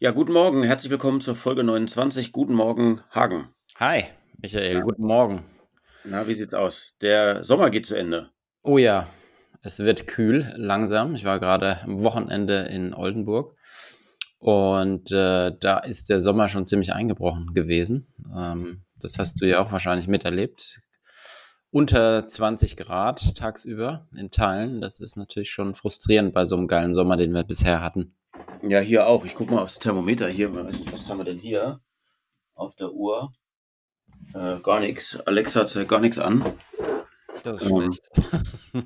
Ja, guten Morgen, herzlich willkommen zur Folge 29. Guten Morgen, Hagen. Hi, Michael, ja. guten Morgen. Na, wie sieht's aus? Der Sommer geht zu Ende. Oh ja, es wird kühl, langsam. Ich war gerade am Wochenende in Oldenburg und äh, da ist der Sommer schon ziemlich eingebrochen gewesen. Ähm, das hast du ja auch wahrscheinlich miterlebt. Unter 20 Grad tagsüber in Teilen. Das ist natürlich schon frustrierend bei so einem geilen Sommer, den wir bisher hatten. Ja, hier auch. Ich gucke mal aufs Thermometer hier. Was haben wir denn hier auf der Uhr? Äh, gar nichts. Alexa zeigt gar nichts an. Das ist ähm, schlecht.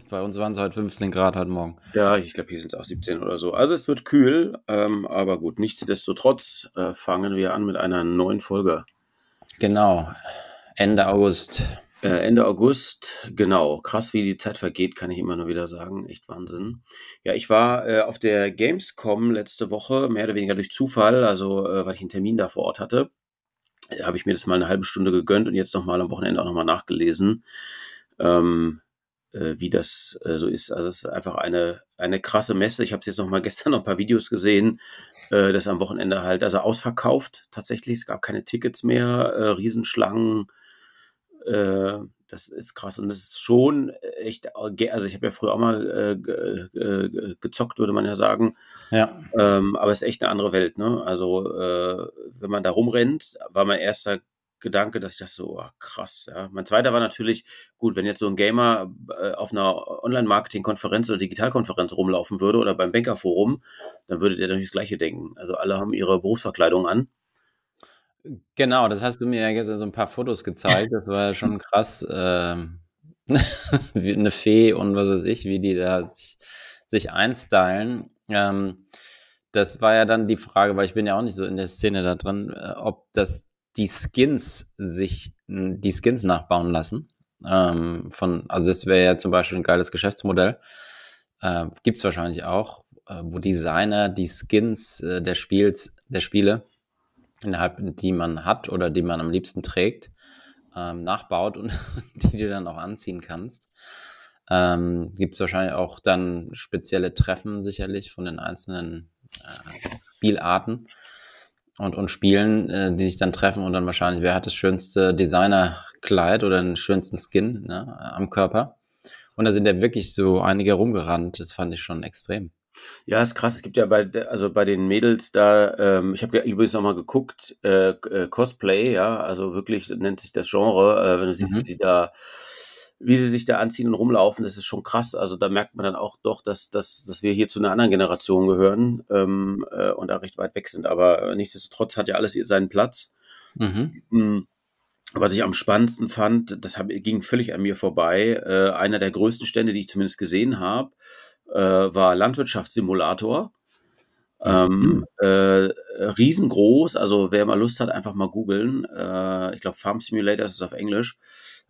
Bei uns waren es heute 15 Grad heute Morgen. Ja, ich glaube, hier sind es auch 17 oder so. Also es wird kühl, ähm, aber gut, nichtsdestotrotz äh, fangen wir an mit einer neuen Folge. Genau, Ende August. Äh, Ende August, genau. Krass, wie die Zeit vergeht, kann ich immer nur wieder sagen. Echt Wahnsinn. Ja, ich war äh, auf der Gamescom letzte Woche, mehr oder weniger durch Zufall, also äh, weil ich einen Termin da vor Ort hatte. Habe ich mir das mal eine halbe Stunde gegönnt und jetzt nochmal am Wochenende auch nochmal nachgelesen ähm, äh, wie das äh, so ist. Also es ist einfach eine, eine krasse Messe. Ich habe jetzt noch mal gestern noch ein paar Videos gesehen, äh, das am Wochenende halt, also ausverkauft tatsächlich. Es gab keine Tickets mehr, äh, Riesenschlangen. Äh, das ist krass und das ist schon echt, also ich habe ja früher auch mal äh, äh, gezockt, würde man ja sagen. Ja. Ähm, aber es ist echt eine andere Welt, ne? Also äh, wenn man da rumrennt, war mein erster Gedanke, dass ich dachte so, oh, krass, ja. Mein zweiter war natürlich, gut, wenn jetzt so ein Gamer äh, auf einer Online-Marketing-Konferenz oder Digitalkonferenz rumlaufen würde oder beim Bankerforum, dann würde der natürlich das Gleiche denken. Also alle haben ihre Berufsverkleidung an. Genau, das hast du mir ja gestern so ein paar Fotos gezeigt. Das war ja schon krass. Äh, wie eine Fee und was weiß ich, wie die da sich, sich einstylen. Ähm, das war ja dann die Frage, weil ich bin ja auch nicht so in der Szene da drin, äh, ob das die Skins sich die Skins nachbauen lassen. Ähm, von, also das wäre ja zum Beispiel ein geiles Geschäftsmodell. Äh, Gibt es wahrscheinlich auch, äh, wo Designer die Skins äh, der Spiels, der Spiele, innerhalb die man hat oder die man am liebsten trägt, ähm, nachbaut und die du dann auch anziehen kannst. Ähm, Gibt es wahrscheinlich auch dann spezielle Treffen sicherlich von den einzelnen äh, Spielarten und, und Spielen, äh, die sich dann treffen und dann wahrscheinlich, wer hat das schönste Designerkleid oder den schönsten Skin ne, am Körper. Und da sind ja wirklich so einige rumgerannt. Das fand ich schon extrem. Ja, ist krass. Es gibt ja bei, also bei den Mädels da, ähm, ich habe ja übrigens nochmal geguckt, äh, äh, Cosplay, ja, also wirklich nennt sich das Genre, äh, wenn du siehst, mhm. die da wie sie sich da anziehen und rumlaufen, das ist schon krass. Also da merkt man dann auch doch, dass, dass, dass wir hier zu einer anderen Generation gehören ähm, äh, und da recht weit weg sind. Aber nichtsdestotrotz hat ja alles seinen Platz. Mhm. Hm, was ich am spannendsten fand, das hab, ging völlig an mir vorbei. Äh, einer der größten Stände, die ich zumindest gesehen habe, äh, war Landwirtschaftssimulator. Ähm, mhm. äh, riesengroß, also wer mal Lust hat, einfach mal googeln. Äh, ich glaube, Farm Simulator ist es auf Englisch.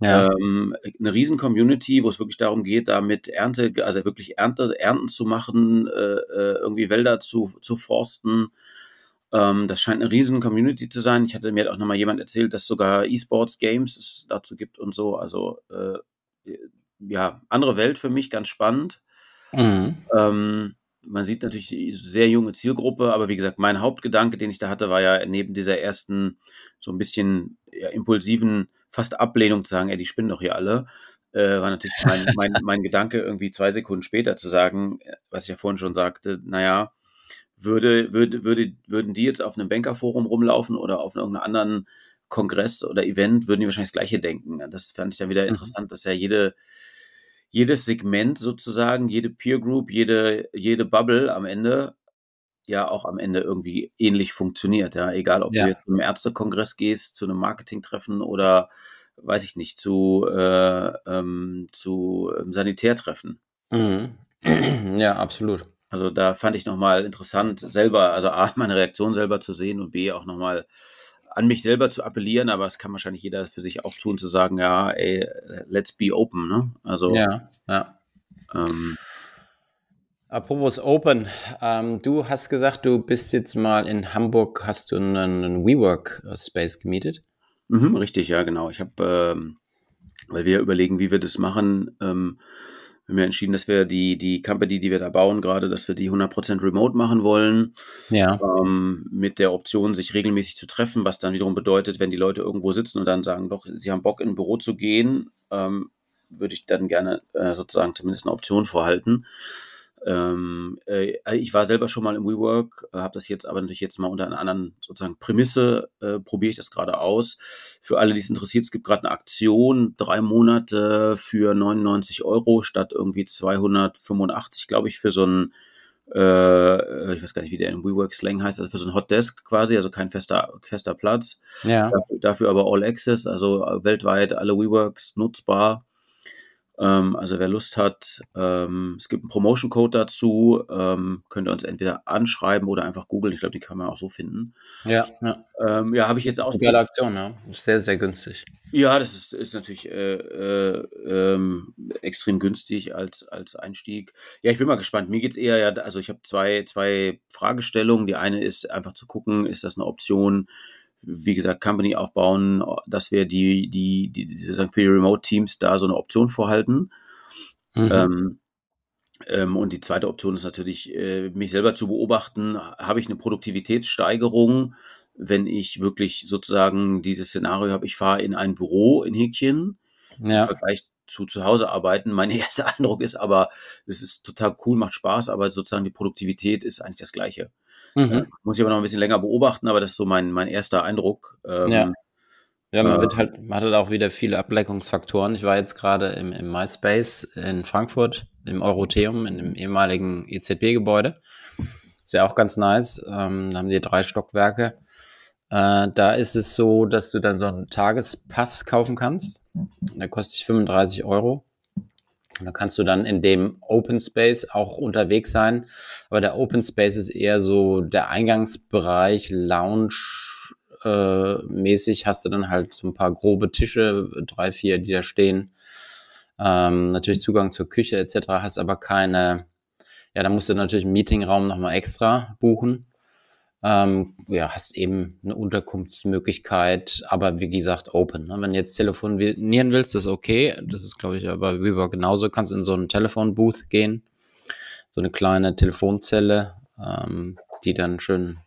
Ja. Ähm, eine riesen Community, wo es wirklich darum geht, da mit Ernte, also wirklich Ernte, Ernten zu machen, äh, äh, irgendwie Wälder zu, zu forsten. Ähm, das scheint eine riesen Community zu sein. Ich hatte mir auch nochmal jemand erzählt, dass sogar E-Sports Games es dazu gibt und so. Also äh, ja, andere Welt für mich, ganz spannend. Mhm. Ähm, man sieht natürlich die sehr junge Zielgruppe, aber wie gesagt, mein Hauptgedanke, den ich da hatte, war ja neben dieser ersten so ein bisschen ja, impulsiven fast Ablehnung zu sagen, ey, die spinnen doch hier alle, äh, war natürlich mein, mein, mein Gedanke, irgendwie zwei Sekunden später zu sagen, was ich ja vorhin schon sagte, naja, würde, würde, würde, würden die jetzt auf einem Bankerforum rumlaufen oder auf irgendeinem anderen Kongress oder Event, würden die wahrscheinlich das Gleiche denken. Das fand ich dann wieder mhm. interessant, dass ja jede, jedes Segment sozusagen, jede Peer Group, jede, jede Bubble am Ende ja auch am Ende irgendwie ähnlich funktioniert. Ja, egal ob ja. du jetzt zu einem Ärztekongress gehst, zu einem Marketingtreffen oder weiß ich nicht, zu, äh, ähm, zu ähm, Sanitärtreffen. Mhm. Ja, absolut. Also da fand ich nochmal interessant, selber, also A, meine Reaktion selber zu sehen und B, auch nochmal an mich selber zu appellieren, aber es kann wahrscheinlich jeder für sich auch tun, zu sagen, ja, ey, let's be open, ne? Also. Ja, ja. Ähm, Apropos Open, ähm, du hast gesagt, du bist jetzt mal in Hamburg, hast du einen, WeWork-Space gemietet? Mhm, richtig, ja, genau. Ich habe, ähm, weil wir überlegen, wie wir das machen, ähm, wir haben ja entschieden, dass wir die, die Company, die wir da bauen, gerade, dass wir die 100% remote machen wollen. Ja. Ähm, mit der Option, sich regelmäßig zu treffen, was dann wiederum bedeutet, wenn die Leute irgendwo sitzen und dann sagen, doch, sie haben Bock, in ein Büro zu gehen, ähm, würde ich dann gerne äh, sozusagen zumindest eine Option vorhalten. Ähm, äh, ich war selber schon mal im WeWork, äh, habe das jetzt aber natürlich jetzt mal unter einer anderen sozusagen Prämisse, äh, probiere ich das gerade aus. Für alle, die es interessiert, es gibt gerade eine Aktion, drei Monate für 99 Euro statt irgendwie 285, glaube ich, für so ein äh, ich weiß gar nicht, wie der in WeWork Slang heißt, also für so ein Hot Desk quasi, also kein fester, fester Platz. Ja. Dafür, dafür aber All Access, also weltweit alle WeWorks nutzbar. Ähm, also wer Lust hat, ähm, es gibt einen Promotion-Code dazu, ähm, könnt ihr uns entweder anschreiben oder einfach googeln. Ich glaube, die kann man auch so finden. Ja, ja. Ähm, ja, habe ich jetzt auch. Geile Aktion, ja. Sehr, sehr günstig. Ja, das ist, ist natürlich äh, äh, ähm, extrem günstig als, als Einstieg. Ja, ich bin mal gespannt. Mir geht es eher ja, also ich habe zwei, zwei Fragestellungen. Die eine ist einfach zu gucken, ist das eine Option, wie gesagt, Company aufbauen, dass wir die, die, die, die sozusagen für die Remote-Teams da so eine Option vorhalten. Mhm. Ähm, ähm, und die zweite Option ist natürlich, äh, mich selber zu beobachten, habe ich eine Produktivitätssteigerung, wenn ich wirklich sozusagen dieses Szenario habe, ich fahre in ein Büro in Häkchen, ja. im Vergleich zu zu Hause arbeiten. Mein erster Eindruck ist aber, es ist total cool, macht Spaß, aber sozusagen die Produktivität ist eigentlich das Gleiche. Mhm. Äh, muss ich aber noch ein bisschen länger beobachten, aber das ist so mein, mein erster Eindruck. Ähm, ja. Ja, man, wird halt, man hat halt auch wieder viele Ableckungsfaktoren. Ich war jetzt gerade im, im MySpace in Frankfurt, im Eurotheum, in dem ehemaligen EZB-Gebäude. Ist ja auch ganz nice. Ähm, da haben die drei Stockwerke. Äh, da ist es so, dass du dann so einen Tagespass kaufen kannst. Der kostet 35 Euro. Und da kannst du dann in dem Open Space auch unterwegs sein. Aber der Open Space ist eher so der Eingangsbereich, Lounge äh, mäßig hast du dann halt so ein paar grobe Tische, drei, vier, die da stehen. Ähm, natürlich Zugang zur Küche etc. hast aber keine, ja, da musst du natürlich einen Meetingraum nochmal extra buchen. Ähm, ja, hast eben eine Unterkunftsmöglichkeit, aber wie gesagt, open. Ne? Wenn du jetzt telefonieren willst, ist okay. Das ist, glaube ich, aber wie WeWork genauso. Kannst in so einen Telefonbooth gehen, so eine kleine Telefonzelle, ähm, die dann schön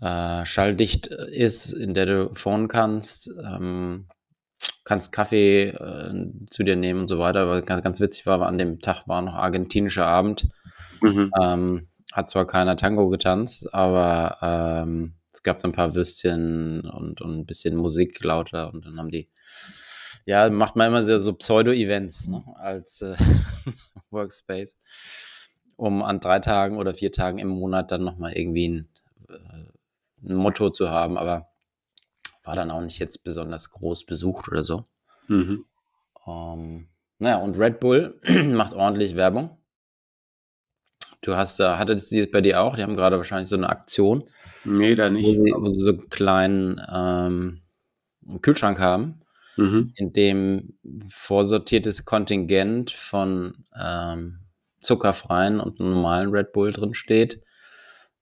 äh, schalldicht ist, in der du phone kannst. Ähm, kannst Kaffee äh, zu dir nehmen und so weiter. Aber ganz, ganz witzig war, an dem Tag war noch argentinischer Abend. Mhm. Ähm, hat zwar keiner Tango getanzt, aber ähm, es gab dann ein paar Würstchen und, und ein bisschen Musik lauter und dann haben die, ja, macht man immer so, so Pseudo-Events ne, als äh, Workspace, um an drei Tagen oder vier Tagen im Monat dann nochmal irgendwie ein, äh, ein Motto zu haben, aber war dann auch nicht jetzt besonders groß besucht oder so. Mhm. Ähm, naja, und Red Bull macht ordentlich Werbung. Du hast da, hattest die bei dir auch? Die haben gerade wahrscheinlich so eine Aktion. Nee, da nicht. Wo sie, wo sie so einen kleinen ähm, Kühlschrank haben, mhm. in dem vorsortiertes Kontingent von ähm, zuckerfreien und normalen Red Bull drin steht.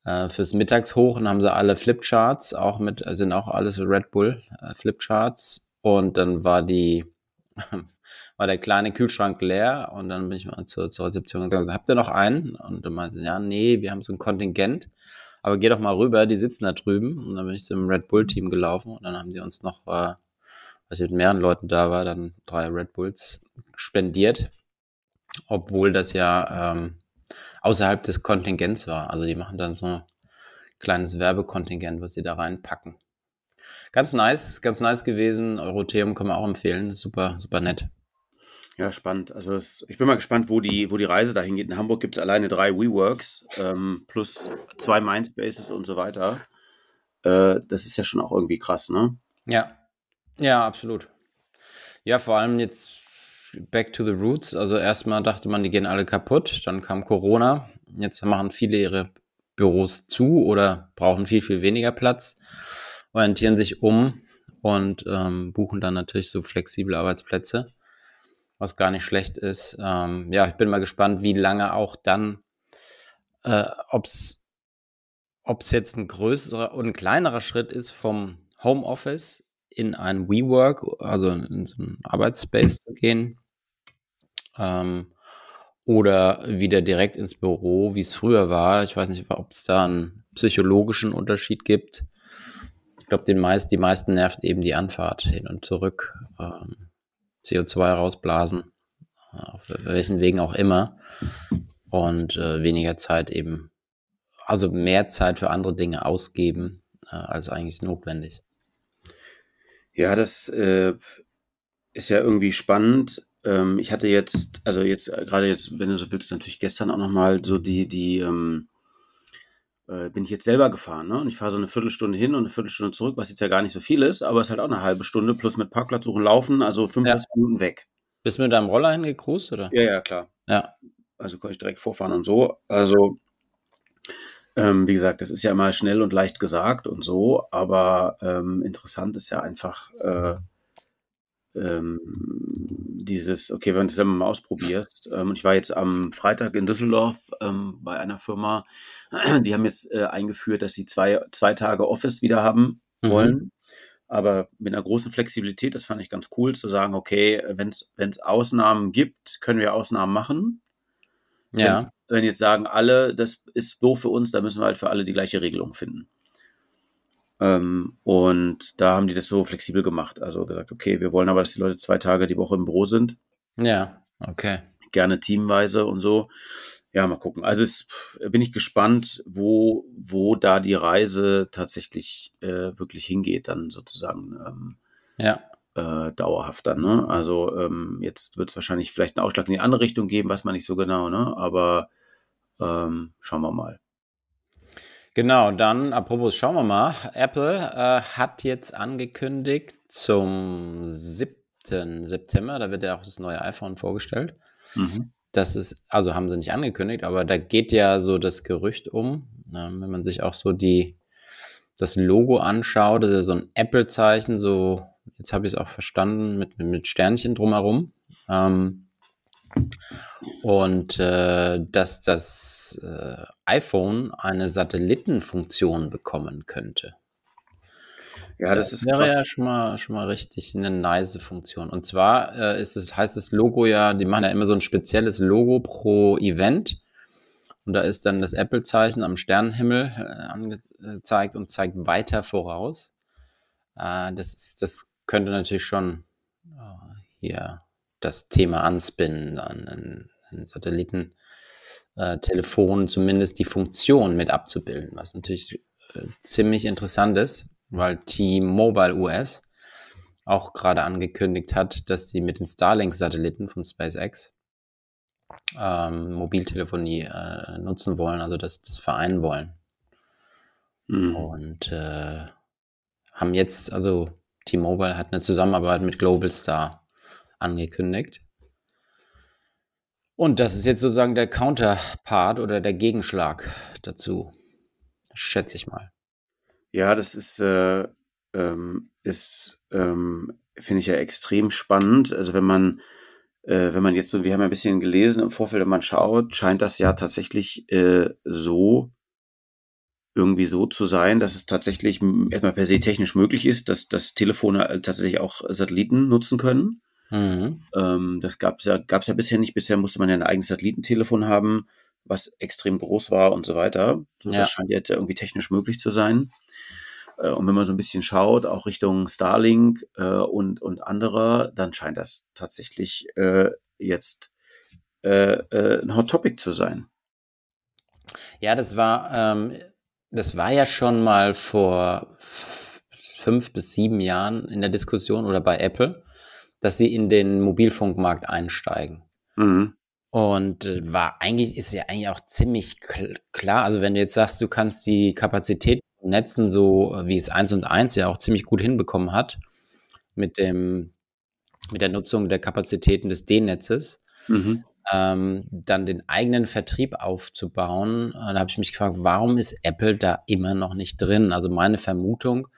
Äh, fürs Mittagshoch haben sie alle Flipcharts, auch mit, sind auch alles Red Bull äh, Flipcharts. Und dann war die war der kleine Kühlschrank leer und dann bin ich mal zur, zur Rezeption gegangen, habt ihr noch einen? Und dann meinte ja, nee, wir haben so ein Kontingent, aber geh doch mal rüber, die sitzen da drüben. Und dann bin ich zum Red Bull Team gelaufen und dann haben die uns noch, äh, als ich mit mehreren Leuten da war, dann drei Red Bulls spendiert, obwohl das ja ähm, außerhalb des Kontingents war. Also die machen dann so ein kleines Werbekontingent, was sie da reinpacken. Ganz nice, ganz nice gewesen. Eurotheum kann man auch empfehlen. super, super nett. Ja, spannend. Also es, ich bin mal gespannt, wo die, wo die Reise dahin geht. In Hamburg gibt es alleine drei WeWorks ähm, plus zwei Mindspaces und so weiter. Äh, das ist ja schon auch irgendwie krass, ne? Ja, ja, absolut. Ja, vor allem jetzt back to the roots. Also erstmal dachte man, die gehen alle kaputt. Dann kam Corona. Jetzt machen viele ihre Büros zu oder brauchen viel, viel weniger Platz. orientieren sich um und ähm, buchen dann natürlich so flexible Arbeitsplätze, was gar nicht schlecht ist. Ähm, ja, ich bin mal gespannt, wie lange auch dann, äh, ob es jetzt ein größerer und ein kleinerer Schritt ist vom Homeoffice in ein WeWork, also in so einen Arbeitsspace zu gehen, ähm, oder wieder direkt ins Büro, wie es früher war. Ich weiß nicht, ob es da einen psychologischen Unterschied gibt. Ich glaube, meist, die meisten nervt eben die Anfahrt hin und zurück, ähm, CO2 rausblasen, auf welchen Wegen auch immer, und äh, weniger Zeit eben, also mehr Zeit für andere Dinge ausgeben, äh, als eigentlich notwendig. Ja, das äh, ist ja irgendwie spannend. Ähm, ich hatte jetzt, also jetzt äh, gerade jetzt, wenn du so willst, natürlich gestern auch nochmal so die, die, ähm, äh, bin ich jetzt selber gefahren, ne? Und ich fahre so eine Viertelstunde hin und eine Viertelstunde zurück, was jetzt ja gar nicht so viel ist, aber es ist halt auch eine halbe Stunde plus mit Parkplatz suchen, laufen, also 45 ja. Minuten weg. Bist du mit deinem Roller hingecruised, oder? Ja, ja, klar. Ja. Also kann ich direkt vorfahren und so. Also, ähm, wie gesagt, das ist ja immer schnell und leicht gesagt und so, aber ähm, interessant ist ja einfach, äh, ähm, dieses, okay, wenn du es selber mal ausprobierst. Ähm, und ich war jetzt am Freitag in Düsseldorf ähm, bei einer Firma, die haben jetzt äh, eingeführt, dass sie zwei, zwei Tage Office wieder haben mhm. wollen. Mhm. Aber mit einer großen Flexibilität, das fand ich ganz cool, zu sagen, okay, wenn es Ausnahmen gibt, können wir Ausnahmen machen. Ja. Wenn, wenn jetzt sagen alle, das ist doof für uns, dann müssen wir halt für alle die gleiche Regelung finden. Ähm, und da haben die das so flexibel gemacht. Also gesagt, okay, wir wollen aber, dass die Leute zwei Tage die Woche im Büro sind. Ja, okay. Gerne teamweise und so. Ja, mal gucken. Also es, bin ich gespannt, wo, wo da die Reise tatsächlich äh, wirklich hingeht, dann sozusagen. Ähm, ja. Äh, dauerhaft dann, ne? Also ähm, jetzt wird es wahrscheinlich vielleicht einen Ausschlag in die andere Richtung geben, weiß man nicht so genau, ne? Aber ähm, schauen wir mal. Genau, dann apropos, schauen wir mal. Apple äh, hat jetzt angekündigt zum 7. September, da wird ja auch das neue iPhone vorgestellt. Mhm. Das ist, also haben sie nicht angekündigt, aber da geht ja so das Gerücht um, äh, wenn man sich auch so die, das Logo anschaut, das ist ja so ein Apple-Zeichen, so, jetzt habe ich es auch verstanden, mit, mit Sternchen drumherum. Ähm, und äh, dass das äh, iPhone eine Satellitenfunktion bekommen könnte. Ja, das, das ist wäre krass. ja schon mal, schon mal richtig eine nice Funktion. Und zwar äh, ist es, heißt das Logo ja, die machen ja immer so ein spezielles Logo pro Event. Und da ist dann das Apple-Zeichen am Sternenhimmel äh, angezeigt und zeigt weiter voraus. Äh, das, ist, das könnte natürlich schon äh, hier das Thema anspinnen, an ein Satellitentelefon zumindest die Funktion mit abzubilden, was natürlich äh, ziemlich interessant ist, weil T-Mobile US auch gerade angekündigt hat, dass die mit den Starlink-Satelliten von SpaceX ähm, Mobiltelefonie äh, nutzen wollen, also das, das vereinen wollen. Mhm. Und äh, haben jetzt, also T-Mobile hat eine Zusammenarbeit mit Global Star angekündigt. Und das ist jetzt sozusagen der Counterpart oder der Gegenschlag dazu, schätze ich mal. Ja, das ist, äh, ähm, ist ähm, finde ich ja extrem spannend. Also wenn man, äh, wenn man jetzt so, wir haben ja ein bisschen gelesen im Vorfeld, wenn man schaut, scheint das ja tatsächlich äh, so irgendwie so zu sein, dass es tatsächlich erstmal per se technisch möglich ist, dass, dass Telefone tatsächlich auch Satelliten nutzen können. Mhm. Ähm, das gab es ja, gab's ja bisher nicht. Bisher musste man ja ein eigenes Satellitentelefon haben, was extrem groß war und so weiter. Ja. Das scheint jetzt ja irgendwie technisch möglich zu sein. Äh, und wenn man so ein bisschen schaut, auch Richtung Starlink äh, und, und andere, dann scheint das tatsächlich äh, jetzt ein Hot Topic zu sein. Ja, das war, ähm, das war ja schon mal vor fünf bis sieben Jahren in der Diskussion oder bei Apple dass sie in den Mobilfunkmarkt einsteigen. Mhm. Und äh, war eigentlich, ist ja eigentlich auch ziemlich kl klar. Also wenn du jetzt sagst, du kannst die Kapazität Netzen so, wie es 1 und 1 ja auch ziemlich gut hinbekommen hat, mit dem, mit der Nutzung der Kapazitäten des D-Netzes, mhm. ähm, dann den eigenen Vertrieb aufzubauen. Äh, da habe ich mich gefragt, warum ist Apple da immer noch nicht drin? Also meine Vermutung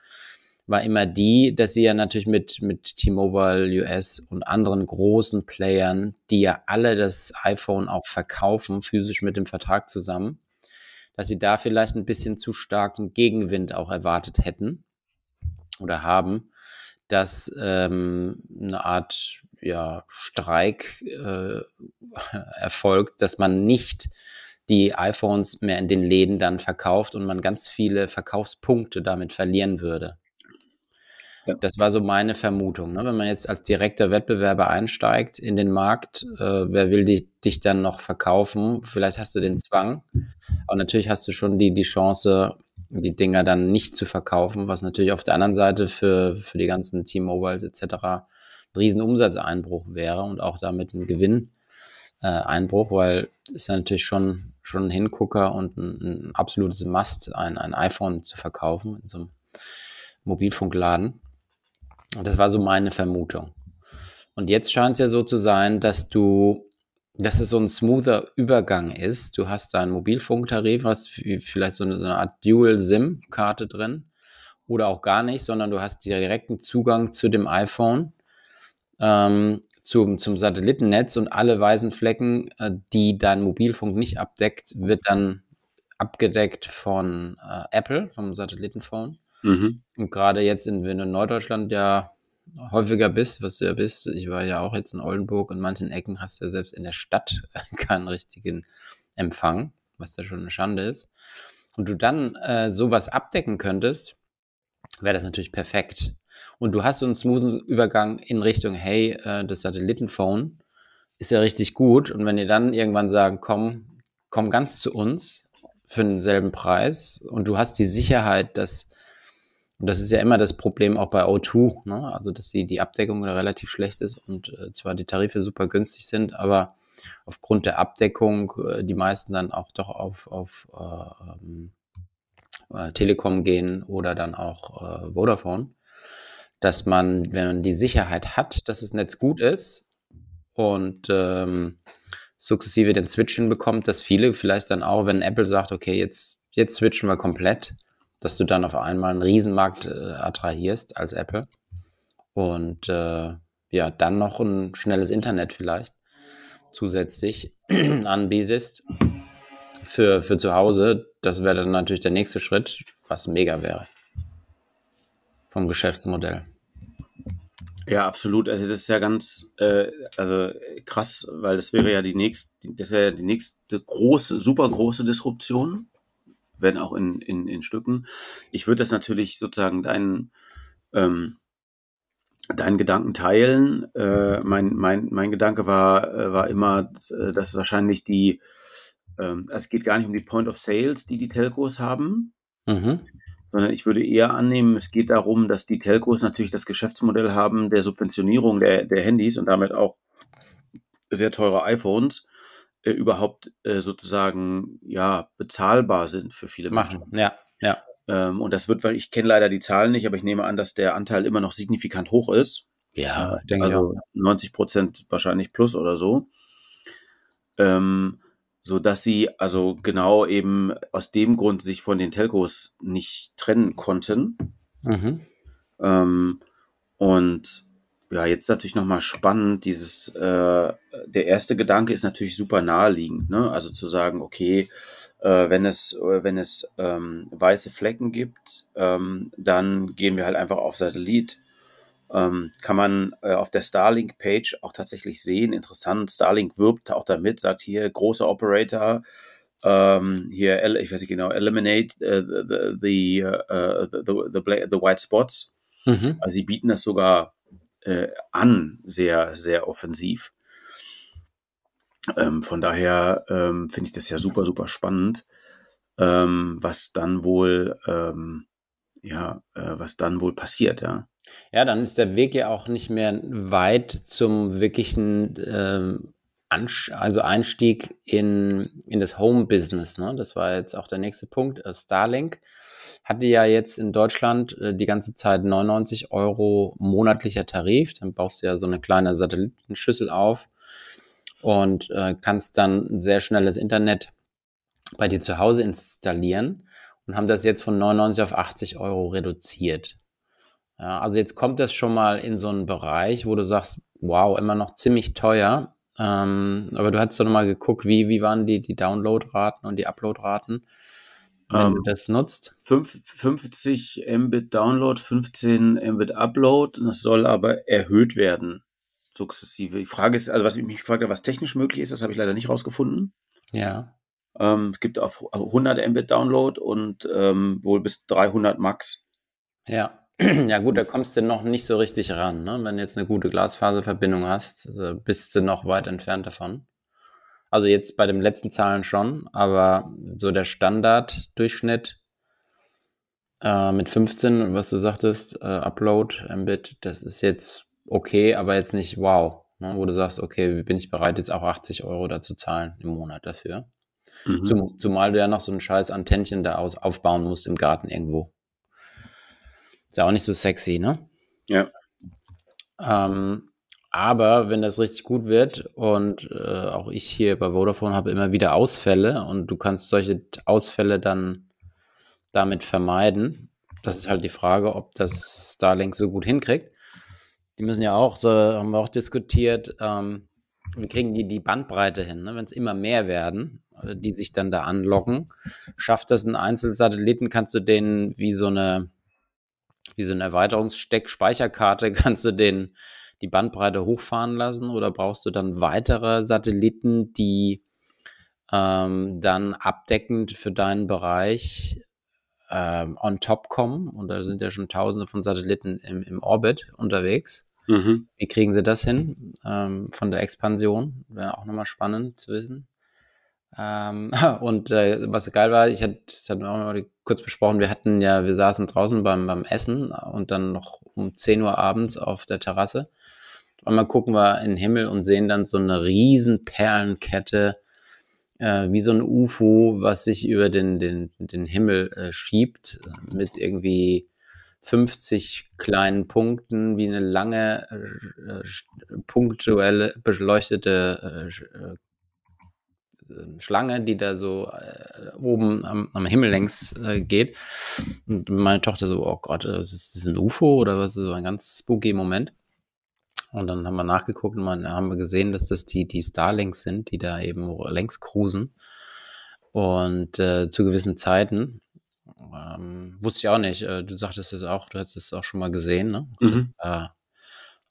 war immer die, dass sie ja natürlich mit, mit T-Mobile US und anderen großen Playern, die ja alle das iPhone auch verkaufen, physisch mit dem Vertrag zusammen, dass sie da vielleicht ein bisschen zu starken Gegenwind auch erwartet hätten oder haben, dass ähm, eine Art ja, Streik äh, erfolgt, dass man nicht die iPhones mehr in den Läden dann verkauft und man ganz viele Verkaufspunkte damit verlieren würde. Ja. Das war so meine Vermutung. Ne? Wenn man jetzt als direkter Wettbewerber einsteigt in den Markt, äh, wer will die, dich dann noch verkaufen? Vielleicht hast du den Zwang, aber natürlich hast du schon die, die Chance, die Dinger dann nicht zu verkaufen, was natürlich auf der anderen Seite für, für die ganzen T-Mobiles etc. ein riesen Umsatzeinbruch wäre und auch damit ein Gewinneinbruch, äh, weil ist ja natürlich schon, schon ein Hingucker und ein, ein absolutes Must, ein, ein iPhone zu verkaufen in so einem Mobilfunkladen. Das war so meine Vermutung. Und jetzt scheint es ja so zu sein, dass du, dass es so ein smoother Übergang ist. Du hast deinen Mobilfunktarif, hast vielleicht so eine, so eine Art Dual-SIM-Karte drin oder auch gar nicht, sondern du hast direkten Zugang zu dem iPhone, ähm, zum, zum Satellitennetz und alle weißen Flecken, äh, die dein Mobilfunk nicht abdeckt, wird dann abgedeckt von äh, Apple, vom Satellitenphone. Mhm. Und gerade jetzt, in, wenn du in Norddeutschland ja häufiger bist, was du ja bist, ich war ja auch jetzt in Oldenburg und manchen Ecken hast du ja selbst in der Stadt keinen richtigen Empfang, was ja schon eine Schande ist. Und du dann äh, sowas abdecken könntest, wäre das natürlich perfekt. Und du hast so einen smoothen Übergang in Richtung, hey, äh, das Satellitenphone ist ja richtig gut. Und wenn ihr dann irgendwann sagen, komm, komm ganz zu uns für denselben Preis und du hast die Sicherheit, dass und das ist ja immer das Problem auch bei O2, ne? also dass die, die Abdeckung relativ schlecht ist und äh, zwar die Tarife super günstig sind, aber aufgrund der Abdeckung äh, die meisten dann auch doch auf, auf äh, ähm, äh, Telekom gehen oder dann auch äh, Vodafone, dass man, wenn man die Sicherheit hat, dass das Netz gut ist und ähm, sukzessive den Switch hinbekommt, dass viele vielleicht dann auch, wenn Apple sagt, okay, jetzt, jetzt switchen wir komplett, dass du dann auf einmal einen Riesenmarkt äh, attrahierst als Apple und äh, ja, dann noch ein schnelles Internet vielleicht zusätzlich anbietest für, für zu Hause. Das wäre dann natürlich der nächste Schritt, was mega wäre vom Geschäftsmodell. Ja, absolut. Also das ist ja ganz äh, also krass, weil das wäre ja die nächste, das wäre ja die nächste große, super große Disruption wenn auch in, in, in Stücken. Ich würde das natürlich sozusagen deinen, ähm, deinen Gedanken teilen. Äh, mein, mein, mein Gedanke war, äh, war immer, äh, dass wahrscheinlich die, ähm, es geht gar nicht um die Point of Sales, die die Telcos haben, mhm. sondern ich würde eher annehmen, es geht darum, dass die Telcos natürlich das Geschäftsmodell haben der Subventionierung der, der Handys und damit auch sehr teure iPhones äh, überhaupt äh, sozusagen ja bezahlbar sind für viele Menschen. Machen, ja, ja. Ähm, und das wird, weil ich kenne leider die Zahlen nicht, aber ich nehme an, dass der Anteil immer noch signifikant hoch ist. Ja, denke also ich auch. 90 Prozent wahrscheinlich plus oder so. Ähm, so dass sie also genau eben aus dem Grund sich von den Telcos nicht trennen konnten. Mhm. Ähm, und ja, jetzt natürlich nochmal spannend, dieses, äh, der erste Gedanke ist natürlich super naheliegend, ne? Also zu sagen, okay, äh, wenn es, äh, wenn es ähm, weiße Flecken gibt, ähm, dann gehen wir halt einfach auf Satellit. Ähm, kann man äh, auf der Starlink-Page auch tatsächlich sehen. Interessant, Starlink wirbt auch damit, sagt hier, großer Operator, ähm, hier, ich weiß nicht genau, eliminate uh, the, the, uh, the, the, the, the, white spots. Mhm. Also sie bieten das sogar äh, an, sehr, sehr offensiv. Ähm, von daher ähm, finde ich das ja super, super spannend, ähm, was dann wohl, ähm, ja, äh, was dann wohl passiert, ja. Ja, dann ist der Weg ja auch nicht mehr weit zum wirklichen ähm, also Einstieg in, in das Home-Business. Ne? Das war jetzt auch der nächste Punkt. Äh, Starlink hatte ja jetzt in Deutschland äh, die ganze Zeit 99 Euro monatlicher Tarif. Dann baust du ja so eine kleine Satellitenschüssel auf und äh, kannst dann sehr schnelles Internet bei dir zu Hause installieren und haben das jetzt von 99 auf 80 Euro reduziert. Ja, also jetzt kommt das schon mal in so einen Bereich, wo du sagst, wow, immer noch ziemlich teuer. Ähm, aber du hast doch mal geguckt, wie, wie waren die, die Downloadraten und die Uploadraten, wenn ähm, du das nutzt? 50 Mbit Download, 15 Mbit Upload. Das soll aber erhöht werden, sukzessive. Die Frage ist, also was ich mich gefragt habe, was technisch möglich ist, das habe ich leider nicht rausgefunden. Ja. Ähm, es gibt auf 100 Mbit Download und ähm, wohl bis 300 Max. Ja. Ja gut, da kommst du noch nicht so richtig ran. Ne? Wenn du jetzt eine gute Glasfaserverbindung hast, bist du noch weit entfernt davon. Also jetzt bei den letzten Zahlen schon, aber so der Standarddurchschnitt äh, mit 15, was du sagtest, äh, Upload, Mbit, das ist jetzt okay, aber jetzt nicht wow. Ne? Wo du sagst, okay, bin ich bereit, jetzt auch 80 Euro da zu zahlen im Monat dafür. Mhm. Zum, zumal du ja noch so ein scheiß Antennchen da aus, aufbauen musst im Garten irgendwo. Ist ja auch nicht so sexy, ne? Ja. Ähm, aber wenn das richtig gut wird und äh, auch ich hier bei Vodafone habe immer wieder Ausfälle und du kannst solche Ausfälle dann damit vermeiden, das ist halt die Frage, ob das Starlink so gut hinkriegt. Die müssen ja auch, so haben wir auch diskutiert, ähm, wir kriegen die, die Bandbreite hin, ne? wenn es immer mehr werden, äh, die sich dann da anlocken, schafft das ein Einzelsatelliten, kannst du denen wie so eine wie so eine Erweiterungssteck-Speicherkarte, kannst du den, die Bandbreite hochfahren lassen oder brauchst du dann weitere Satelliten, die ähm, dann abdeckend für deinen Bereich ähm, on top kommen? Und da sind ja schon tausende von Satelliten im, im Orbit unterwegs. Mhm. Wie kriegen sie das hin ähm, von der Expansion? Wäre auch nochmal spannend zu wissen. Ähm, und äh, was geil war, ich hatte, das hatten wir auch mal kurz besprochen, wir hatten ja, wir saßen draußen beim, beim Essen und dann noch um 10 Uhr abends auf der Terrasse. Einmal gucken wir in den Himmel und sehen dann so eine riesen Perlenkette, äh, wie so ein UFO, was sich über den, den, den Himmel äh, schiebt, mit irgendwie 50 kleinen Punkten, wie eine lange, äh, punktuelle, beleuchtete äh, äh Schlange, die da so äh, oben am, am, Himmel längs geht. Und meine Tochter so, oh Gott, ist das ein UFO oder was? So ein ganz spooky Moment. Und dann haben wir nachgeguckt und dann haben wir gesehen, dass das die, die Starlinks sind, die da eben längs cruisen. Und äh, zu gewissen Zeiten, ähm, wusste ich auch nicht, äh, du sagtest es auch, du hast es auch schon mal gesehen, ne? Mhm. Äh,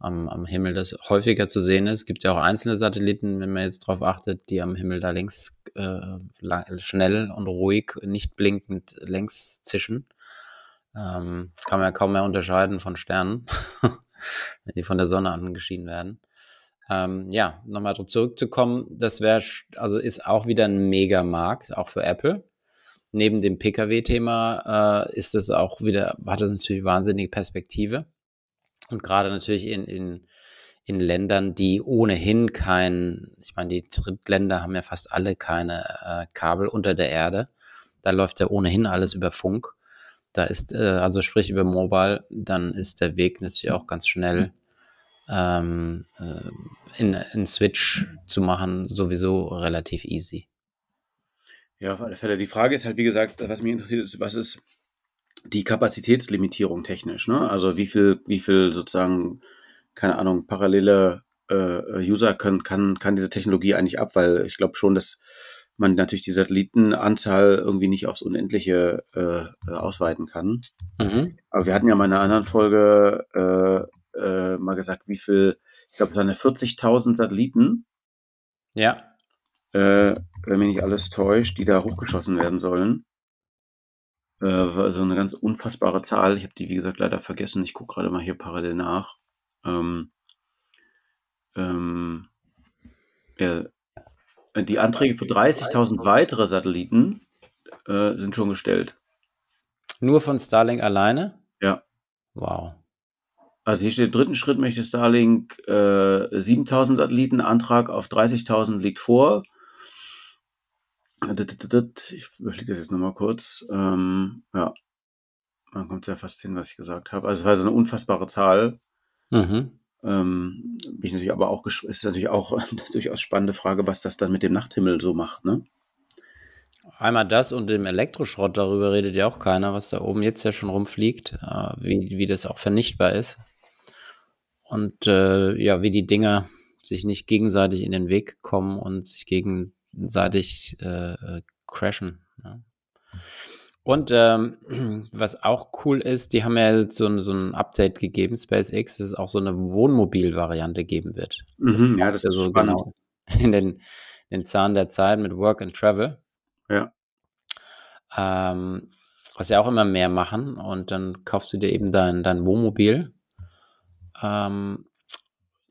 am, am Himmel das häufiger zu sehen ist. Es gibt ja auch einzelne Satelliten, wenn man jetzt darauf achtet, die am Himmel da längs äh, schnell und ruhig, nicht blinkend längs zischen. Ähm, kann man ja kaum mehr unterscheiden von Sternen, wenn die von der Sonne angeschieden werden. Ähm, ja, nochmal zurückzukommen, das wäre, also ist auch wieder ein Megamarkt, auch für Apple. Neben dem Pkw-Thema äh, ist es auch wieder, hat es natürlich wahnsinnige Perspektive. Und gerade natürlich in, in, in Ländern, die ohnehin kein, ich meine, die Drittländer haben ja fast alle keine äh, Kabel unter der Erde. Da läuft ja ohnehin alles über Funk. Da ist, äh, also sprich über Mobile, dann ist der Weg natürlich auch ganz schnell ähm, äh, in, in Switch zu machen, sowieso relativ easy. Ja, auf alle Fälle. Die Frage ist halt, wie gesagt, was mich interessiert ist, was ist die Kapazitätslimitierung technisch, ne? Also wie viel, wie viel sozusagen, keine Ahnung, parallele äh, User können, kann, kann diese Technologie eigentlich ab, weil ich glaube schon, dass man natürlich die Satellitenanzahl irgendwie nicht aufs Unendliche äh, ausweiten kann. Mhm. Aber wir hatten ja mal in einer anderen Folge äh, äh, mal gesagt, wie viel, ich glaube, es waren 40.000 Satelliten. Ja. Äh, wenn mich nicht alles täuscht, die da hochgeschossen werden sollen. Äh, also eine ganz unfassbare Zahl. Ich habe die, wie gesagt, leider vergessen. Ich gucke gerade mal hier parallel nach. Ähm, ähm, ja, die Anträge für 30.000 weitere Satelliten äh, sind schon gestellt. Nur von Starlink alleine? Ja. Wow. Also hier steht, im dritten Schritt möchte Starlink äh, 7.000 Satelliten, Antrag auf 30.000 liegt vor. Ich überfliege das jetzt nochmal kurz. Ähm, ja, man kommt sehr fast hin, was ich gesagt habe. Also es war so eine unfassbare Zahl. Mhm. Ähm, bin ich natürlich aber auch ist natürlich auch durchaus spannende Frage, was das dann mit dem Nachthimmel so macht, ne? einmal das und dem Elektroschrott, darüber redet ja auch keiner, was da oben jetzt ja schon rumfliegt, äh, wie, wie das auch vernichtbar ist. Und äh, ja, wie die Dinger sich nicht gegenseitig in den Weg kommen und sich gegenseitig äh, äh crashen. Ja. Und ähm, was auch cool ist, die haben ja jetzt so, so ein Update gegeben, SpaceX, dass es auch so eine Wohnmobil-Variante geben wird. Mhm, das ja, das ist so spannend. genau in den, den Zahn der Zeit mit Work and Travel. Ja. Ähm, was ja auch immer mehr machen und dann kaufst du dir eben dein, dein Wohnmobil, ähm,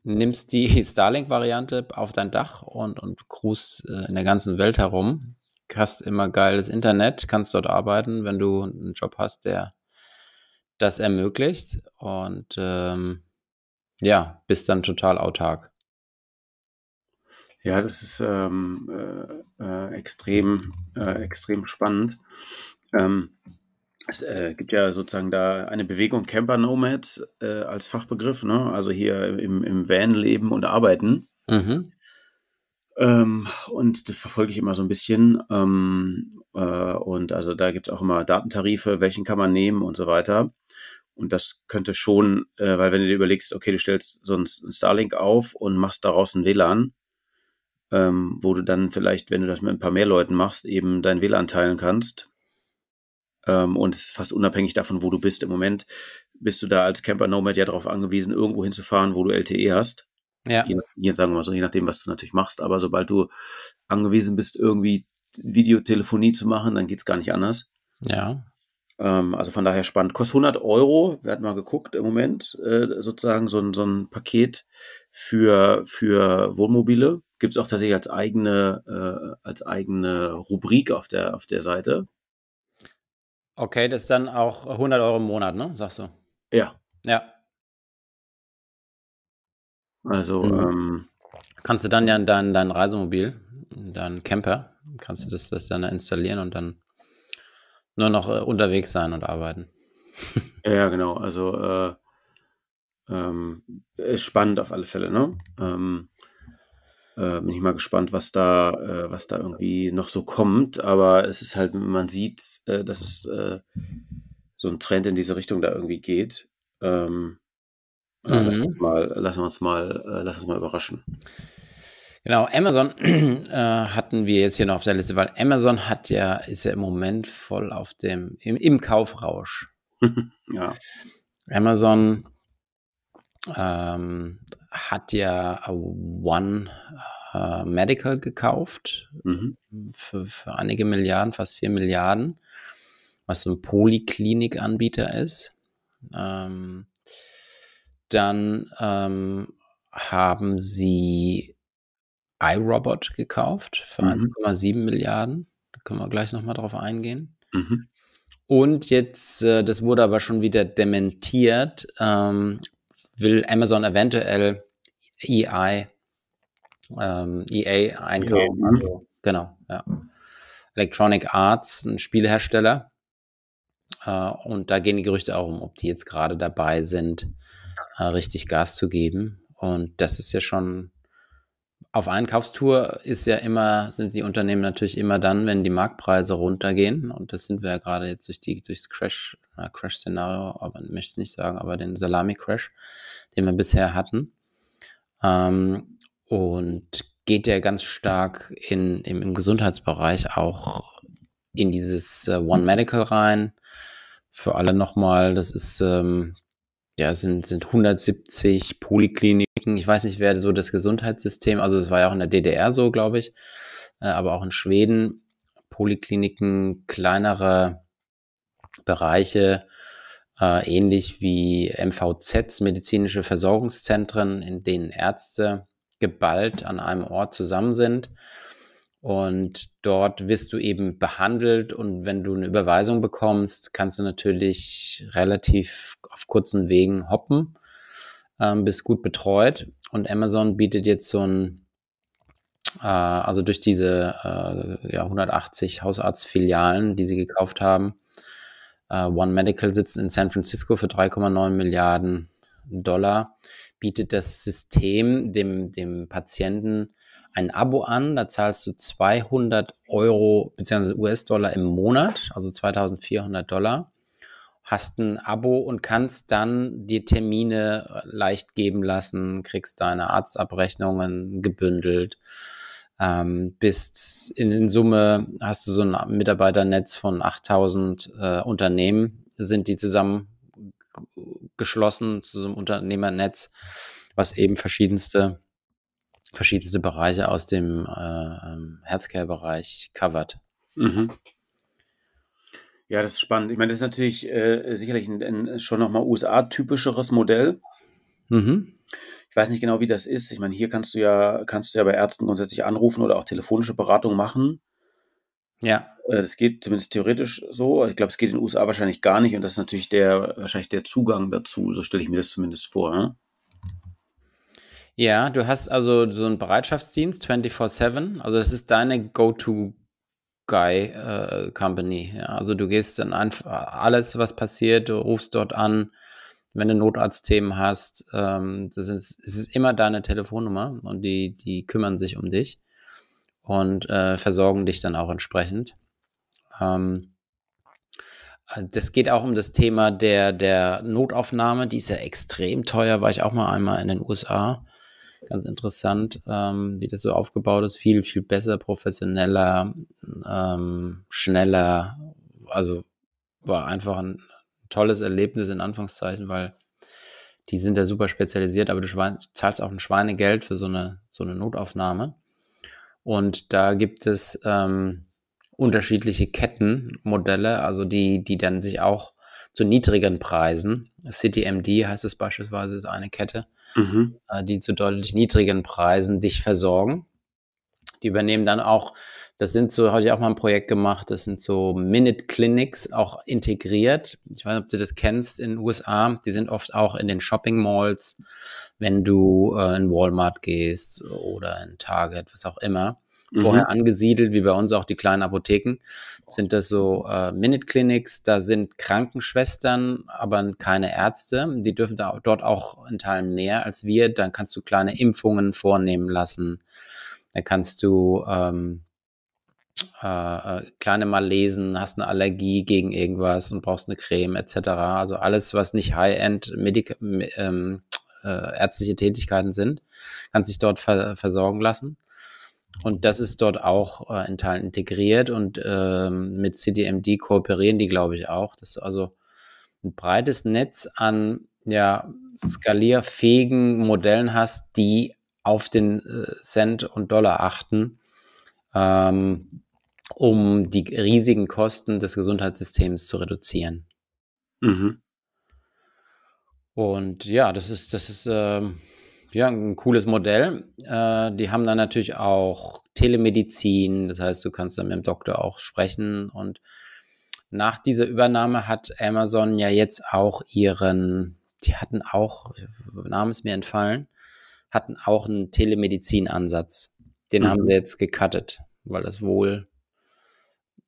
nimmst die Starlink-Variante auf dein Dach und, und cruist äh, in der ganzen Welt herum hast immer geiles Internet, kannst dort arbeiten, wenn du einen Job hast, der das ermöglicht und ähm, ja, bist dann total autark. Ja, das ist ähm, äh, äh, extrem, äh, extrem spannend. Ähm, es äh, gibt ja sozusagen da eine Bewegung Camper Nomads äh, als Fachbegriff, ne? also hier im, im Van leben und arbeiten. Mhm. Ähm, und das verfolge ich immer so ein bisschen. Ähm, äh, und also da gibt es auch immer Datentarife, welchen kann man nehmen und so weiter. Und das könnte schon, äh, weil wenn du dir überlegst, okay, du stellst so ein Starlink auf und machst daraus ein WLAN, ähm, wo du dann vielleicht, wenn du das mit ein paar mehr Leuten machst, eben dein WLAN teilen kannst. Ähm, und es ist fast unabhängig davon, wo du bist. Im Moment bist du da als Camper Nomad ja darauf angewiesen, irgendwo hinzufahren, wo du LTE hast. Ja. Je, je, sagen wir mal so, je nachdem, was du natürlich machst. Aber sobald du angewiesen bist, irgendwie Videotelefonie zu machen, dann geht es gar nicht anders. Ja. Ähm, also von daher spannend. Kostet 100 Euro, wir hatten mal geguckt im Moment, äh, sozusagen so ein, so ein Paket für, für Wohnmobile. Gibt es auch tatsächlich als eigene, äh, als eigene Rubrik auf der, auf der Seite. Okay, das ist dann auch 100 Euro im Monat, ne? Sagst du? Ja. Ja. Also, mhm. ähm, kannst du dann ja dein, dein Reisemobil, dein Camper, kannst du das, das dann installieren und dann nur noch äh, unterwegs sein und arbeiten. ja, genau. Also, äh, ähm, ist spannend auf alle Fälle, ne? Ähm, äh, bin ich mal gespannt, was da, äh, was da irgendwie noch so kommt. Aber es ist halt, man sieht, äh, dass es äh, so ein Trend in diese Richtung da irgendwie geht. Ähm, äh, mhm. lassen, wir mal, lassen wir uns mal, äh, lassen uns mal überraschen. Genau, Amazon äh, hatten wir jetzt hier noch auf der Liste, weil Amazon hat ja, ist ja im Moment voll auf dem, im, im Kaufrausch. ja. Amazon ähm, hat ja One äh, Medical gekauft mhm. für, für einige Milliarden, fast vier Milliarden, was so ein Poliklinikanbieter ist. Ähm, dann ähm, haben sie iRobot gekauft für mhm. 1,7 Milliarden. Da können wir gleich nochmal drauf eingehen. Mhm. Und jetzt, äh, das wurde aber schon wieder dementiert, ähm, will Amazon eventuell EI, ähm, EA einkaufen. Ja. Also, genau, ja. Electronic Arts, ein Spielhersteller. Äh, und da gehen die Gerüchte auch um, ob die jetzt gerade dabei sind, äh, richtig Gas zu geben. Und das ist ja schon auf Einkaufstour ist ja immer, sind die Unternehmen natürlich immer dann, wenn die Marktpreise runtergehen. Und das sind wir ja gerade jetzt durch die, durchs Crash, äh, Crash-Szenario, aber möchte ich nicht sagen, aber den Salami-Crash, den wir bisher hatten. Ähm, und geht ja ganz stark in, im, im Gesundheitsbereich auch in dieses äh, One Medical rein. Für alle nochmal, das ist ähm, ja, sind, sind 170 Polikliniken. Ich weiß nicht, wer so das Gesundheitssystem, also es war ja auch in der DDR so, glaube ich, äh, aber auch in Schweden, Polikliniken, kleinere Bereiche, äh, ähnlich wie MVZs, medizinische Versorgungszentren, in denen Ärzte geballt an einem Ort zusammen sind und dort wirst du eben behandelt und wenn du eine Überweisung bekommst, kannst du natürlich relativ auf kurzen Wegen hoppen, ähm, bist gut betreut. Und Amazon bietet jetzt so ein, äh, also durch diese äh, ja, 180 Hausarztfilialen, die sie gekauft haben, äh, One Medical sitzt in San Francisco für 3,9 Milliarden Dollar, bietet das System dem, dem Patienten ein Abo an, da zahlst du 200 Euro bzw. US-Dollar im Monat, also 2400 Dollar, hast ein Abo und kannst dann die Termine leicht geben lassen, kriegst deine Arztabrechnungen gebündelt, ähm, bist in, in, Summe hast du so ein Mitarbeiternetz von 8000 äh, Unternehmen, sind die zusammen geschlossen zu so einem Unternehmernetz, was eben verschiedenste verschiedenste Bereiche aus dem äh, ähm, Healthcare-Bereich covert. Mhm. Ja, das ist spannend. Ich meine, das ist natürlich äh, sicherlich ein, ein schon nochmal USA-typischeres Modell. Mhm. Ich weiß nicht genau, wie das ist. Ich meine, hier kannst du ja, kannst du ja bei Ärzten grundsätzlich anrufen oder auch telefonische Beratung machen. Ja. Äh, das geht zumindest theoretisch so. Ich glaube, es geht in den USA wahrscheinlich gar nicht und das ist natürlich der, wahrscheinlich der Zugang dazu. So stelle ich mir das zumindest vor. Ne? Ja, du hast also so einen Bereitschaftsdienst 24/7. Also das ist deine Go-to-Guy-Company. Äh, ja, also du gehst dann einfach alles, was passiert, du rufst dort an, wenn du Notarztthemen hast. Ähm, das, ist, das ist immer deine Telefonnummer und die, die kümmern sich um dich und äh, versorgen dich dann auch entsprechend. Ähm, das geht auch um das Thema der, der Notaufnahme. Die ist ja extrem teuer, war ich auch mal einmal in den USA. Ganz interessant, ähm, wie das so aufgebaut ist. Viel, viel besser, professioneller, ähm, schneller. Also war einfach ein tolles Erlebnis in Anführungszeichen, weil die sind ja super spezialisiert, aber du zahlst auch ein Schweinegeld für so eine, so eine Notaufnahme. Und da gibt es ähm, unterschiedliche Kettenmodelle, also die, die dann sich auch zu niedrigen Preisen, CityMD heißt es beispielsweise, ist eine Kette, mhm. Äh, die zu deutlich niedrigen Preisen dich versorgen. Die übernehmen dann auch, das sind so, habe ich auch mal ein Projekt gemacht, das sind so Minute Clinics auch integriert. Ich weiß nicht, ob du das kennst in den USA. Die sind oft auch in den Shopping Malls, wenn du äh, in Walmart gehst oder in Target, was auch immer vorher mhm. angesiedelt, wie bei uns auch die kleinen Apotheken, sind das so äh, Minute Clinics, da sind Krankenschwestern, aber keine Ärzte. Die dürfen da dort auch in Teilen mehr als wir. Dann kannst du kleine Impfungen vornehmen lassen. Da kannst du ähm, äh, äh kleine mal lesen, hast eine Allergie gegen irgendwas und brauchst eine Creme etc. Also alles, was nicht High-End ähm, äh, ärztliche Tätigkeiten sind, kannst dich dort ver versorgen lassen. Und das ist dort auch äh, in Teilen integriert und ähm, mit CDMD kooperieren die, glaube ich, auch. Das ist also ein breites Netz an ja, skalierfähigen Modellen hast, die auf den äh, Cent und Dollar achten, ähm, um die riesigen Kosten des Gesundheitssystems zu reduzieren. Mhm. Und ja, das ist, das ist, ähm, ja, ein cooles Modell. Äh, die haben dann natürlich auch Telemedizin, das heißt, du kannst dann mit dem Doktor auch sprechen. Und nach dieser Übernahme hat Amazon ja jetzt auch ihren, die hatten auch, Name ist mir entfallen, hatten auch einen Telemedizin-Ansatz. Den mhm. haben sie jetzt gecuttet, weil das wohl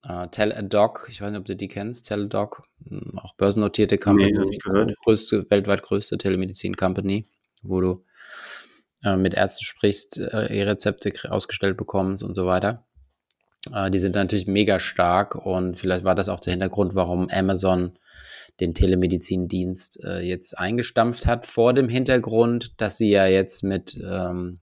äh, Teladoc, ich weiß nicht, ob du die kennst, Teladoc, hm, auch börsennotierte Company, nee, größte, weltweit größte Telemedizin-Company, wo du äh, mit Ärzten sprichst, äh, E-Rezepte ausgestellt bekommst und so weiter. Äh, die sind natürlich mega stark und vielleicht war das auch der Hintergrund, warum Amazon den Telemedizindienst äh, jetzt eingestampft hat, vor dem Hintergrund, dass sie ja jetzt mit ähm,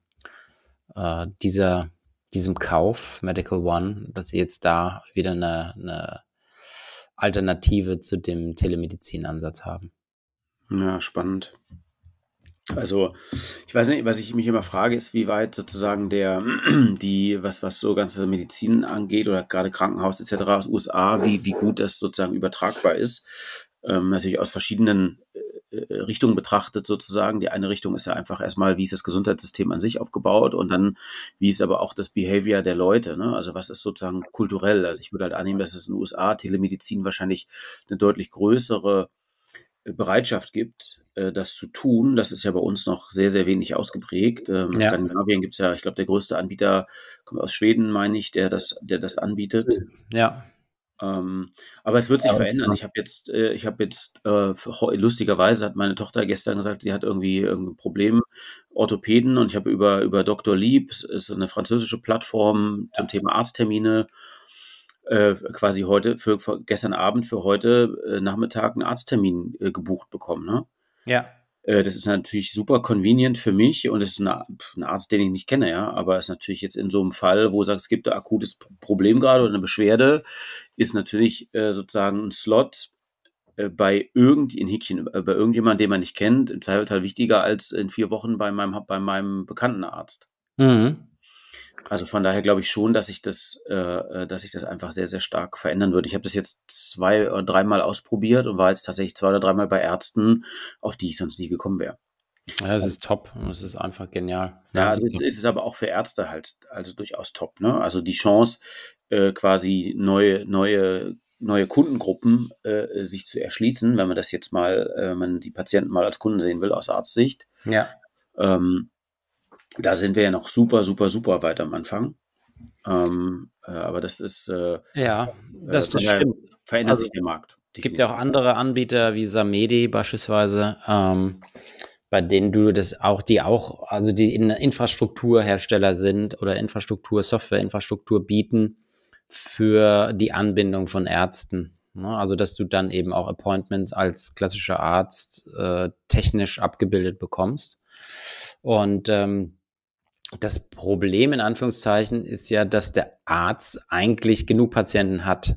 äh, dieser, diesem Kauf, Medical One, dass sie jetzt da wieder eine, eine Alternative zu dem Telemedizinansatz haben. Ja, spannend. Also, ich weiß nicht, was ich mich immer frage, ist, wie weit sozusagen der, die, was, was so ganze Medizin angeht oder gerade Krankenhaus etc. aus USA, wie, wie gut das sozusagen übertragbar ist. Ähm, natürlich aus verschiedenen äh, äh, Richtungen betrachtet sozusagen. Die eine Richtung ist ja einfach erstmal, wie ist das Gesundheitssystem an sich aufgebaut und dann, wie ist aber auch das Behavior der Leute, ne? Also was ist sozusagen kulturell? Also ich würde halt annehmen, dass es in den USA Telemedizin wahrscheinlich eine deutlich größere Bereitschaft gibt, äh, das zu tun. Das ist ja bei uns noch sehr, sehr wenig ausgeprägt. Ähm, in ja. Skandinavien gibt es ja, ich glaube, der größte Anbieter kommt aus Schweden, meine ich, der das, der das anbietet. Ja. Ähm, aber es wird sich ja, verändern. Ich habe jetzt, äh, ich habe jetzt äh, lustigerweise hat meine Tochter gestern gesagt, sie hat irgendwie irgendein Problem, Orthopäden, und ich habe über über Dr. Lieb, ist eine französische Plattform zum Thema Arzttermine, äh, quasi heute für, für, gestern Abend für heute äh, Nachmittag einen Arzttermin äh, gebucht bekommen. Ne? Ja. Äh, das ist natürlich super convenient für mich und es ist eine, ein Arzt, den ich nicht kenne, ja. Aber es ist natürlich jetzt in so einem Fall, wo du sagst, es gibt ein akutes Problem gerade oder eine Beschwerde, ist natürlich äh, sozusagen ein Slot bei irgend in Häkchen, bei irgendjemand, den man nicht kennt, im Zweifelsfall wichtiger als in vier Wochen bei meinem, bei meinem bekannten Arzt. Mhm. Also von daher glaube ich schon, dass sich das, äh, äh, dass sich das einfach sehr, sehr stark verändern würde. Ich habe das jetzt zwei oder dreimal ausprobiert und war jetzt tatsächlich zwei oder dreimal bei Ärzten, auf die ich sonst nie gekommen wäre. Ja, es ist top es ist einfach genial. Ja, also es ist es aber auch für Ärzte halt, also durchaus top. Ne? Also die Chance, äh, quasi neue, neue, neue Kundengruppen äh, sich zu erschließen, wenn man das jetzt mal, äh, wenn man die Patienten mal als Kunden sehen will aus Arztsicht. Ja. Ähm, da sind wir ja noch super, super, super weit am Anfang. Ähm, äh, aber das ist. Äh, ja, das, das stimmt. Verändert also, sich der Markt. Es gibt ja auch andere Anbieter wie Samedi beispielsweise, ähm, bei denen du das auch, die auch, also die in Infrastrukturhersteller sind oder Infrastruktur, Softwareinfrastruktur bieten für die Anbindung von Ärzten. Ne? Also, dass du dann eben auch Appointments als klassischer Arzt äh, technisch abgebildet bekommst. Und ähm, das Problem in Anführungszeichen ist ja, dass der Arzt eigentlich genug Patienten hat.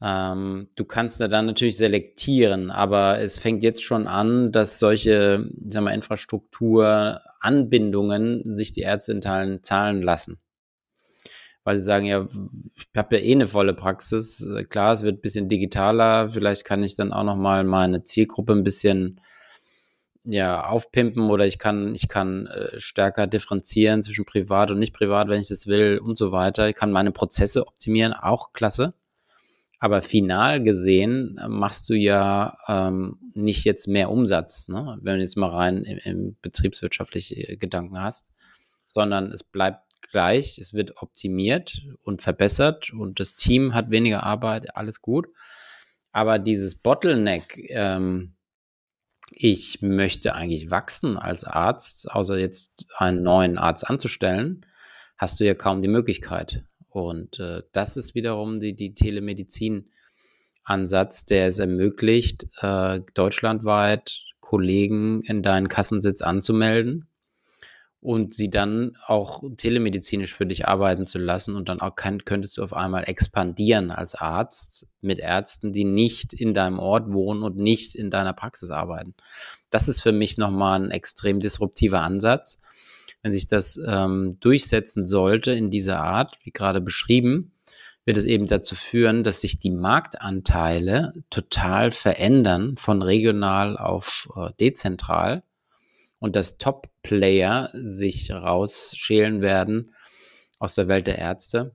Ähm, du kannst da dann natürlich selektieren, aber es fängt jetzt schon an, dass solche sagen wir, Infrastrukturanbindungen sich die Ärzte in Teilen zahlen lassen. Weil sie sagen, ja, ich habe ja eh eine volle Praxis. Klar, es wird ein bisschen digitaler. Vielleicht kann ich dann auch noch mal meine Zielgruppe ein bisschen ja, aufpimpen oder ich kann, ich kann äh, stärker differenzieren zwischen privat und nicht privat, wenn ich das will und so weiter. Ich kann meine Prozesse optimieren, auch klasse. Aber final gesehen äh, machst du ja ähm, nicht jetzt mehr Umsatz, ne? wenn du jetzt mal rein im, im betriebswirtschaftliche äh, Gedanken hast, sondern es bleibt gleich, es wird optimiert und verbessert und das Team hat weniger Arbeit, alles gut. Aber dieses Bottleneck, ähm, ich möchte eigentlich wachsen als Arzt, außer jetzt einen neuen Arzt anzustellen, hast du ja kaum die Möglichkeit. Und äh, das ist wiederum die, die Telemedizin-Ansatz, der es ermöglicht, äh, deutschlandweit Kollegen in deinen Kassensitz anzumelden und sie dann auch telemedizinisch für dich arbeiten zu lassen und dann auch kann, könntest du auf einmal expandieren als Arzt mit Ärzten, die nicht in deinem Ort wohnen und nicht in deiner Praxis arbeiten. Das ist für mich nochmal ein extrem disruptiver Ansatz. Wenn sich das ähm, durchsetzen sollte in dieser Art, wie gerade beschrieben, wird es eben dazu führen, dass sich die Marktanteile total verändern von regional auf äh, dezentral und dass Top-Player sich rausschälen werden aus der Welt der Ärzte,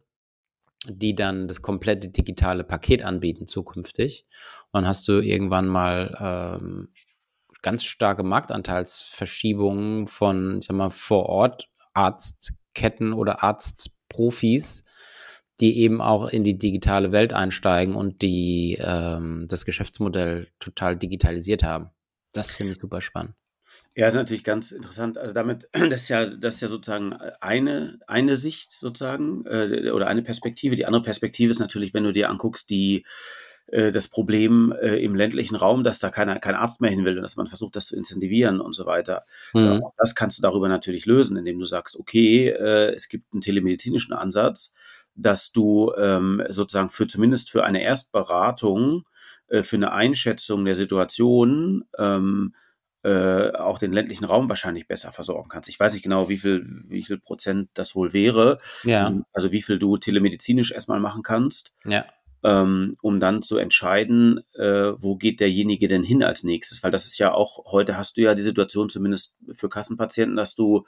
die dann das komplette digitale Paket anbieten zukünftig. Und dann hast du irgendwann mal ähm, ganz starke Marktanteilsverschiebungen von, ich sag mal, vor Ort Arztketten oder Arztprofis, die eben auch in die digitale Welt einsteigen und die ähm, das Geschäftsmodell total digitalisiert haben. Das finde ich super spannend. Ja, ist natürlich ganz interessant. Also damit, das ist ja, das ist ja sozusagen eine, eine Sicht sozusagen äh, oder eine Perspektive. Die andere Perspektive ist natürlich, wenn du dir anguckst, die äh, das Problem äh, im ländlichen Raum, dass da keiner, kein Arzt mehr hin will und dass man versucht, das zu incentivieren und so weiter. Mhm. das kannst du darüber natürlich lösen, indem du sagst, okay, äh, es gibt einen telemedizinischen Ansatz, dass du ähm, sozusagen für zumindest für eine Erstberatung, äh, für eine Einschätzung der Situation, ähm, äh, auch den ländlichen Raum wahrscheinlich besser versorgen kannst. Ich weiß nicht genau, wie viel, wie viel Prozent das wohl wäre. Ja. Also, also wie viel du telemedizinisch erstmal machen kannst. Ja. Ähm, um dann zu entscheiden, äh, wo geht derjenige denn hin als nächstes. Weil das ist ja auch, heute hast du ja die Situation, zumindest für Kassenpatienten, dass du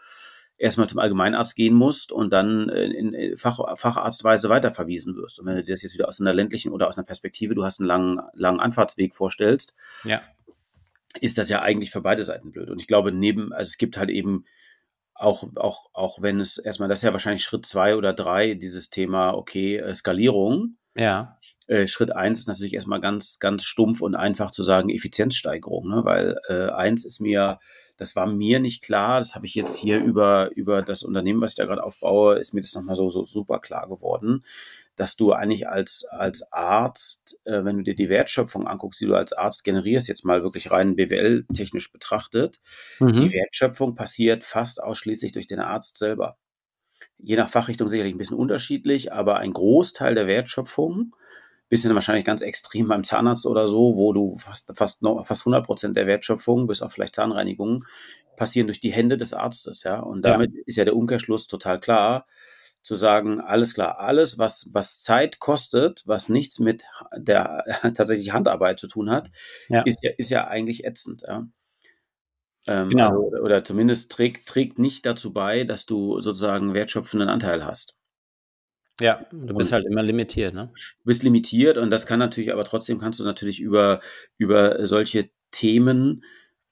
erstmal zum Allgemeinarzt gehen musst und dann in, in Fach, Facharztweise weiterverwiesen wirst. Und wenn du dir das jetzt wieder aus einer ländlichen oder aus einer Perspektive, du hast einen langen, langen Anfahrtsweg vorstellst, ja ist das ja eigentlich für beide Seiten blöd. Und ich glaube, neben, also es gibt halt eben auch, auch, auch wenn es erstmal, das ist ja wahrscheinlich Schritt zwei oder drei, dieses Thema, okay, äh, Skalierung. Ja. Äh, Schritt eins ist natürlich erstmal ganz, ganz stumpf und einfach zu sagen Effizienzsteigerung, ne? weil äh, eins ist mir, das war mir nicht klar, das habe ich jetzt hier über, über das Unternehmen, was ich da gerade aufbaue, ist mir das nochmal so, so super klar geworden, dass du eigentlich als, als Arzt, äh, wenn du dir die Wertschöpfung anguckst, die du als Arzt generierst, jetzt mal wirklich rein BWL-technisch betrachtet, mhm. die Wertschöpfung passiert fast ausschließlich durch den Arzt selber. Je nach Fachrichtung sicherlich ein bisschen unterschiedlich, aber ein Großteil der Wertschöpfung bisschen wahrscheinlich ganz extrem beim Zahnarzt oder so, wo du fast, fast, noch, fast 100 Prozent der Wertschöpfung, bis auf vielleicht Zahnreinigungen, passieren durch die Hände des Arztes, ja. Und damit ja. ist ja der Umkehrschluss total klar, zu sagen, alles klar, alles, was, was Zeit kostet, was nichts mit der tatsächlich Handarbeit zu tun hat, ja. Ist, ja, ist ja eigentlich ätzend, ja. Ähm, genau. Also, oder zumindest trägt, trägt nicht dazu bei, dass du sozusagen wertschöpfenden Anteil hast. Ja, du bist und halt immer limitiert, ne? Du bist limitiert und das kann natürlich, aber trotzdem kannst du natürlich über, über solche Themen,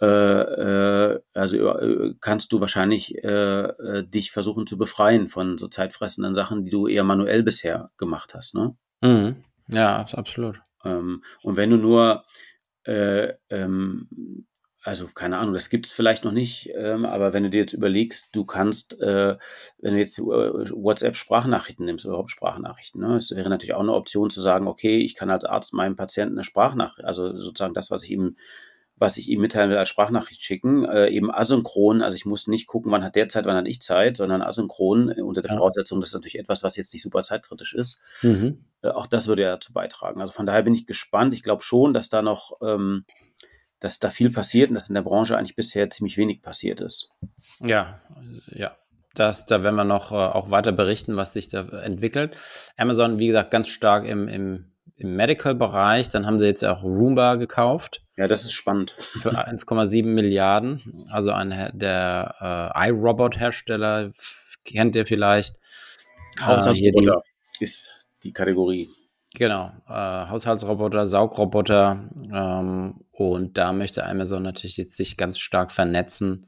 äh, äh, also äh, kannst du wahrscheinlich äh, äh, dich versuchen zu befreien von so zeitfressenden Sachen, die du eher manuell bisher gemacht hast, ne? Mhm. Ja, absolut. Ähm, und wenn du nur äh, ähm, also keine Ahnung, das gibt es vielleicht noch nicht, ähm, aber wenn du dir jetzt überlegst, du kannst, äh, wenn du jetzt WhatsApp-Sprachnachrichten nimmst überhaupt Sprachnachrichten, ne, es wäre natürlich auch eine Option zu sagen, okay, ich kann als Arzt meinem Patienten eine Sprachnachricht, also sozusagen das, was ich ihm was ich ihm mitteilen will, als Sprachnachricht schicken, äh, eben asynchron. Also ich muss nicht gucken, wann hat der Zeit, wann hat ich Zeit, sondern asynchron äh, unter der ja. Voraussetzung, das ist natürlich etwas, was jetzt nicht super zeitkritisch ist. Mhm. Äh, auch das würde ja dazu beitragen. Also von daher bin ich gespannt. Ich glaube schon, dass da noch ähm, dass da viel passiert und dass in der Branche eigentlich bisher ziemlich wenig passiert ist. Ja, ja. Das, da werden wir noch äh, auch weiter berichten, was sich da entwickelt. Amazon, wie gesagt, ganz stark im, im, im Medical-Bereich. Dann haben sie jetzt auch Roomba gekauft. Ja, das ist spannend. Für 1,7 Milliarden. Also ein, der äh, iRobot-Hersteller, kennt ihr vielleicht. Haushaltsroboter äh, ist die Kategorie. Genau, äh, Haushaltsroboter, Saugroboter ähm, und da möchte Amazon natürlich jetzt sich ganz stark vernetzen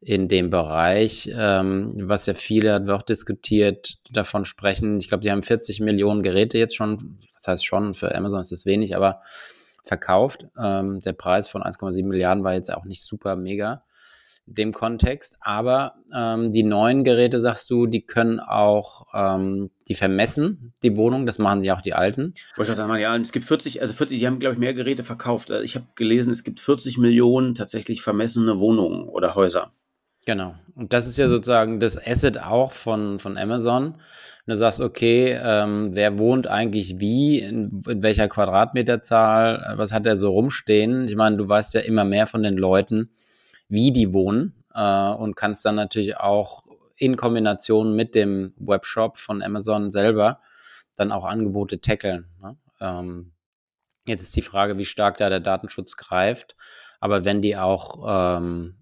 in dem Bereich, ähm, was ja viele, hat auch diskutiert, davon sprechen. Ich glaube, die haben 40 Millionen Geräte jetzt schon, das heißt schon, für Amazon ist das wenig, aber verkauft. Ähm, der Preis von 1,7 Milliarden war jetzt auch nicht super mega dem Kontext. Aber ähm, die neuen Geräte, sagst du, die können auch, ähm, die vermessen die Wohnung. Das machen ja auch die alten. Wollte ich sagen, ja, es gibt 40, also 40, die haben, glaube ich, mehr Geräte verkauft. Also ich habe gelesen, es gibt 40 Millionen tatsächlich vermessene Wohnungen oder Häuser. Genau. Und das ist ja sozusagen das Asset auch von, von Amazon. Und du sagst, okay, ähm, wer wohnt eigentlich wie, in, in welcher Quadratmeterzahl, was hat er so rumstehen? Ich meine, du weißt ja immer mehr von den Leuten, wie die wohnen äh, und kannst dann natürlich auch in Kombination mit dem Webshop von Amazon selber dann auch Angebote tackeln. Ne? Ähm, jetzt ist die Frage, wie stark da der Datenschutz greift. Aber wenn die auch ähm,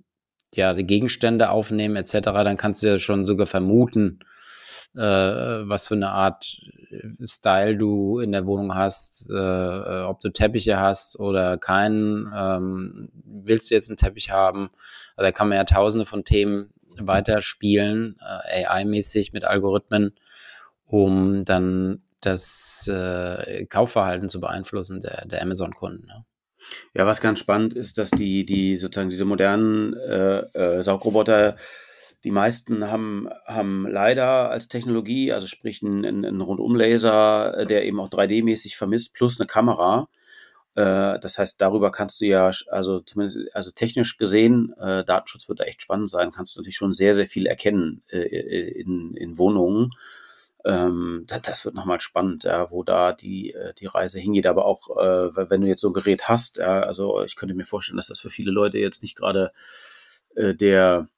ja, die Gegenstände aufnehmen etc., dann kannst du ja schon sogar vermuten, äh, was für eine Art äh, Style du in der Wohnung hast, äh, äh, ob du Teppiche hast oder keinen. Ähm, willst du jetzt einen Teppich haben? Also da kann man ja tausende von Themen weiterspielen, äh, AI-mäßig mit Algorithmen, um dann das äh, Kaufverhalten zu beeinflussen der, der Amazon-Kunden. Ja. ja. was ganz spannend ist, dass die, die sozusagen diese modernen äh, äh, Saugroboter die meisten haben, haben leider als Technologie, also sprich einen, einen Rundumlaser, äh, der eben auch 3D-mäßig vermisst, plus eine Kamera. Äh, das heißt, darüber kannst du ja, also zumindest, also technisch gesehen, äh, Datenschutz wird da echt spannend sein, kannst du natürlich schon sehr, sehr viel erkennen äh, in, in Wohnungen. Ähm, das, das wird nochmal spannend, ja, wo da die, äh, die Reise hingeht. Aber auch, äh, wenn du jetzt so ein Gerät hast, also ich könnte mir vorstellen, dass das für viele Leute jetzt nicht gerade äh, der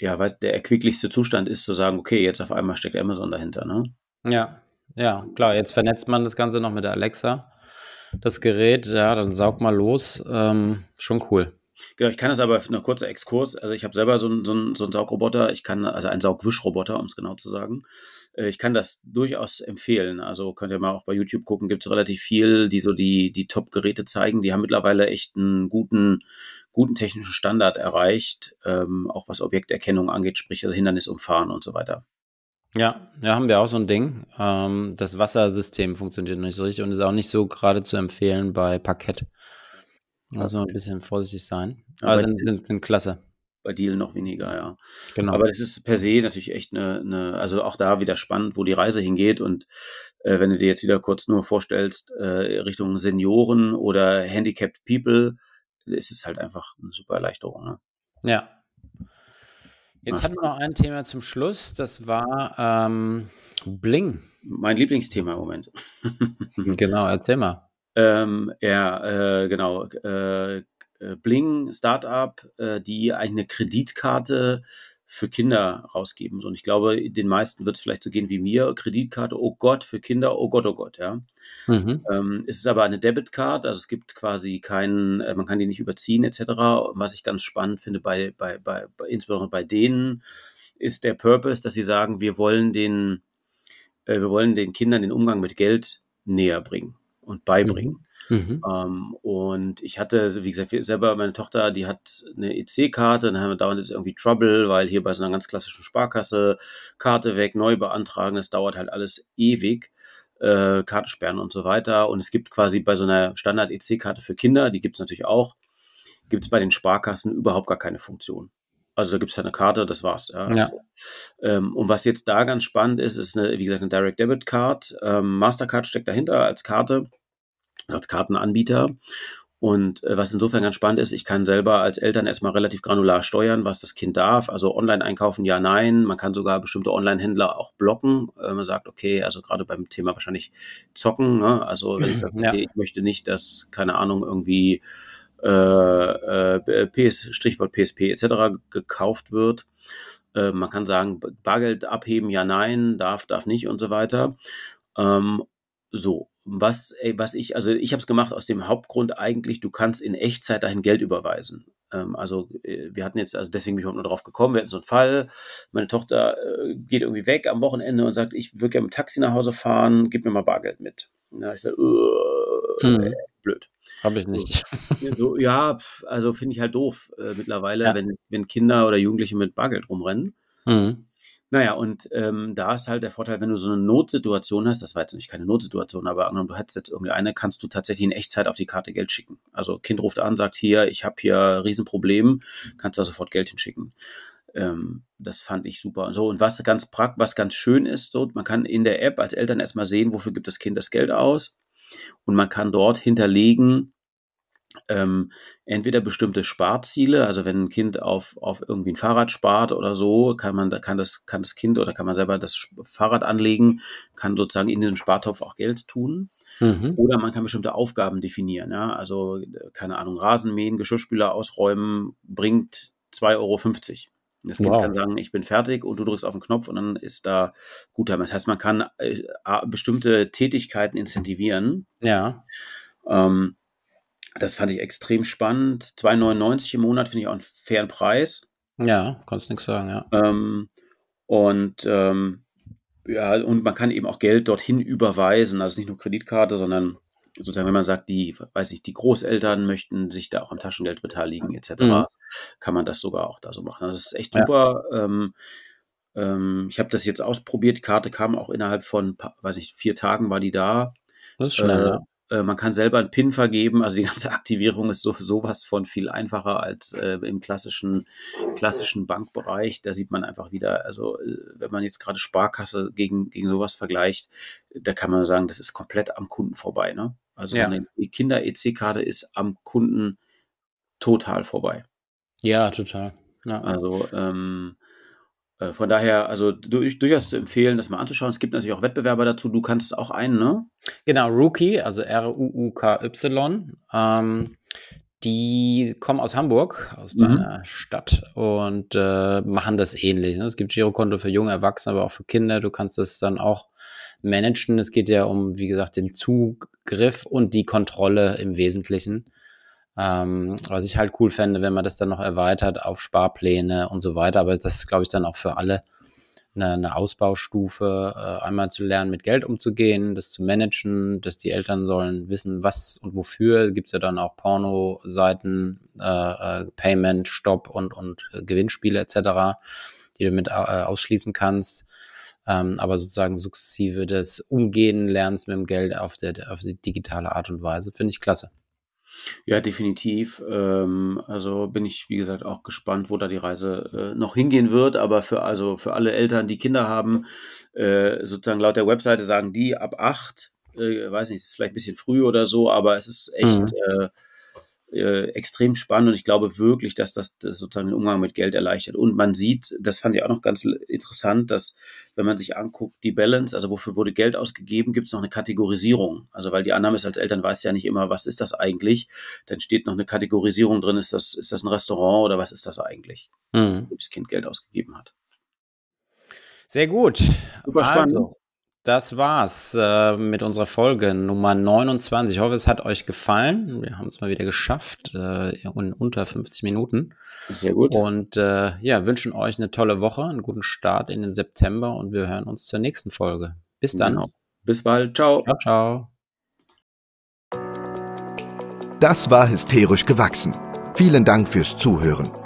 ja, weiß, der erquicklichste Zustand ist, zu sagen, okay, jetzt auf einmal steckt Amazon dahinter, ne? Ja, ja, klar, jetzt vernetzt man das Ganze noch mit der Alexa. Das Gerät, ja, dann saug mal los. Ähm, schon cool. Genau, ich kann das aber noch kurzer Exkurs. Also ich habe selber so einen, so, einen, so einen Saugroboter, ich kann, also einen Saugwischroboter, um es genau zu sagen. Äh, ich kann das durchaus empfehlen. Also könnt ihr mal auch bei YouTube gucken, gibt es relativ viel, die so die, die Top-Geräte zeigen. Die haben mittlerweile echt einen guten, guten technischen Standard erreicht, ähm, auch was Objekterkennung angeht, sprich also Hindernis umfahren und so weiter. Ja, ja, haben wir auch so ein Ding. Ähm, das Wassersystem funktioniert nicht so richtig und ist auch nicht so gerade zu empfehlen bei Parkett. Also ein bisschen vorsichtig sein. Aber Aber sind, sind, sind klasse. bei Deal noch weniger, ja. Genau. Aber das ist per se natürlich echt eine, eine also auch da wieder spannend, wo die Reise hingeht. Und äh, wenn du dir jetzt wieder kurz nur vorstellst, äh, Richtung Senioren oder Handicapped People, ist es halt einfach eine super Erleichterung. Ne? Ja. Jetzt hatten wir noch ein Thema zum Schluss, das war ähm, Bling. Mein Lieblingsthema im Moment. Genau, erzähl mal. Ähm, ja, äh, genau. Äh, Bling Startup, äh, die eine Kreditkarte für Kinder rausgeben. Und ich glaube, den meisten wird es vielleicht so gehen wie mir. Kreditkarte, oh Gott, für Kinder, oh Gott, oh Gott, ja. Mhm. Ähm, es ist aber eine Debitcard, also es gibt quasi keinen, äh, man kann die nicht überziehen etc. Was ich ganz spannend finde bei, bei, bei, bei insbesondere bei denen ist der Purpose, dass sie sagen, wir wollen den, äh, wir wollen den Kindern den Umgang mit Geld näher bringen und beibringen. Mhm. Ähm, und ich hatte, wie gesagt, selber meine Tochter, die hat eine EC-Karte, dann haben wir dauernd irgendwie Trouble, weil hier bei so einer ganz klassischen Sparkasse Karte weg, neu beantragen, das dauert halt alles ewig. Äh, Kartensperren und so weiter. Und es gibt quasi bei so einer Standard-EC-Karte für Kinder, die gibt es natürlich auch, gibt es bei den Sparkassen überhaupt gar keine Funktion. Also da gibt es halt eine Karte, das war's. Ja. Ja. Also, ähm, und was jetzt da ganz spannend ist, ist eine, wie gesagt, eine Direct Debit Card. Ähm, Mastercard steckt dahinter als Karte, als Kartenanbieter. Und äh, was insofern ganz spannend ist, ich kann selber als Eltern erstmal relativ granular steuern, was das Kind darf. Also online einkaufen, ja, nein. Man kann sogar bestimmte Online-Händler auch blocken. Man sagt, okay, also gerade beim Thema wahrscheinlich zocken. Ne? Also wenn ich sage, Ja. okay, ich möchte nicht, dass, keine Ahnung, irgendwie äh, äh, PS, Stichwort PSP etc. gekauft wird. Äh, man kann sagen, Bargeld abheben, ja, nein, darf, darf nicht und so weiter. Ähm, so, was, ey, was ich, also ich habe es gemacht aus dem Hauptgrund eigentlich, du kannst in Echtzeit dahin Geld überweisen. Ähm, also äh, wir hatten jetzt, also deswegen bin ich überhaupt nur drauf gekommen, wir hatten so einen Fall, meine Tochter äh, geht irgendwie weg am Wochenende und sagt, ich würde gerne mit dem Taxi nach Hause fahren, gib mir mal Bargeld mit. Na, ich sage, äh, Mhm. blöd. Habe ich nicht. So, ja, also finde ich halt doof äh, mittlerweile, Ja. wenn, wenn Kinder oder Jugendliche mit Bargeld rumrennen. Mhm. Naja, und ähm, da ist halt der Vorteil, wenn du so eine Notsituation hast, das war jetzt nicht keine Notsituation, aber angenommen, du hättest jetzt irgendwie eine, kannst du tatsächlich in Echtzeit auf die Karte Geld schicken. Also Kind ruft an, sagt hier, ich habe hier Riesenproblem, kannst da sofort Geld hinschicken. Ähm, das fand ich super. So, und was ganz prakt, was ganz schön ist, so, man kann in der App als Eltern erstmal sehen, wofür gibt das Kind das Geld aus. Und man kann dort hinterlegen, ähm, entweder bestimmte Sparziele, also wenn ein Kind auf, auf irgendwie ein Fahrrad spart oder so, kann man, da kann das, kann das Kind oder kann man selber das Fahrrad anlegen, kann sozusagen in diesen Spartopf auch Geld tun. Mhm. Oder man kann bestimmte Aufgaben definieren, ja. Also, keine Ahnung, Rasenmähen, Geschirrspüler ausräumen, bringt 2,50 Euro. Das Kind Wow. kann sagen, ich bin fertig und du drückst auf den Knopf und dann ist da Guthaben. Das heißt, man kann äh, bestimmte Tätigkeiten incentivieren. Ja. Ähm, das fand ich extrem spannend. 2,99 im Monat finde ich auch einen fairen Preis. Ja, kannst nichts sagen, ja. Ähm, und ähm, ja, und man kann eben auch Geld dorthin überweisen, also nicht nur Kreditkarte, sondern sozusagen, wenn man sagt, die, weiß ich, die Großeltern möchten sich da auch am Taschengeld beteiligen, etc., Mhm. kann man das sogar auch da so machen. Das ist echt Ja. super. Ähm, ähm, ich habe das jetzt ausprobiert. Die Karte kam auch innerhalb von, weiß ich, vier Tagen war die da. Das ist schnell, Äh, ja. Äh, man kann selber einen PIN vergeben, also die ganze Aktivierung ist so sowas von viel einfacher als äh, im klassischen klassischen Bankbereich. Da sieht man einfach wieder, also äh, wenn man jetzt gerade Sparkasse gegen gegen sowas vergleicht, da kann man sagen, das ist komplett am Kunden vorbei. Ne? Also Ja. so eine Kinder-EC-Karte ist am Kunden total vorbei. Ja, total. Ja. Also ähm, äh, von daher, also durch, durchaus zu empfehlen, das mal anzuschauen. Es gibt natürlich auch Wettbewerber dazu. Du kannst auch einen, ne? Genau, Rookie, also R-U-U-K-Y. Ähm, die kommen aus Hamburg, aus Mhm. deiner Stadt und äh, machen das ähnlich. Ne? Es gibt Girokonto für junge Erwachsene, aber auch für Kinder. Du kannst es dann auch managen. Es geht ja um, wie gesagt, den Zugriff und die Kontrolle im Wesentlichen. Ähm, was ich halt cool fände, wenn man das dann noch erweitert auf Sparpläne und so weiter. Aber das ist, glaube ich, dann auch für alle eine, eine Ausbaustufe, äh, einmal zu lernen, mit Geld umzugehen, das zu managen, dass die Eltern sollen wissen, was und wofür. Gibt es ja dann auch Porno-Seiten, äh, äh, Payment, Stopp und, und Gewinnspiele etc., die du mit äh, ausschließen kannst. ähm, aber sozusagen sukzessive das Umgehen lernst mit dem Geld auf, der, auf die digitale Art und Weise. Finde ich klasse. Ja, definitiv. Ähm, also bin ich, wie gesagt, auch gespannt, wo da die Reise äh, noch hingehen wird. Aber für, also für alle Eltern, die Kinder haben, äh, sozusagen laut der Webseite sagen die ab acht, äh, weiß nicht, ist vielleicht ein bisschen früh oder so, aber es ist echt mhm. äh, äh, extrem spannend und ich glaube wirklich, dass das, das sozusagen den Umgang mit Geld erleichtert. Und man sieht, das fand ich auch noch ganz interessant, dass wenn man sich anguckt, die Balance, also wofür wurde Geld ausgegeben, gibt es noch eine Kategorisierung. Also weil die Annahme ist, als Eltern weiß ja nicht immer, was ist das eigentlich. Dann steht noch eine Kategorisierung drin, ist das, ist das ein Restaurant oder was ist das eigentlich, mhm. wo das Kind Geld ausgegeben hat. Sehr gut. Super spannend. Also, das war's äh, mit unserer Folge Nummer 29. Ich hoffe, es hat euch gefallen. Wir haben es mal wieder geschafft äh, in unter 50 Minuten. Sehr gut. Und äh, ja, wünschen euch eine tolle Woche, einen guten Start in den September und wir hören uns zur nächsten Folge. Bis dann. Genau. Bis bald. Ciao. Ciao, ciao. Das war hysterisch gewachsen. Vielen Dank fürs Zuhören.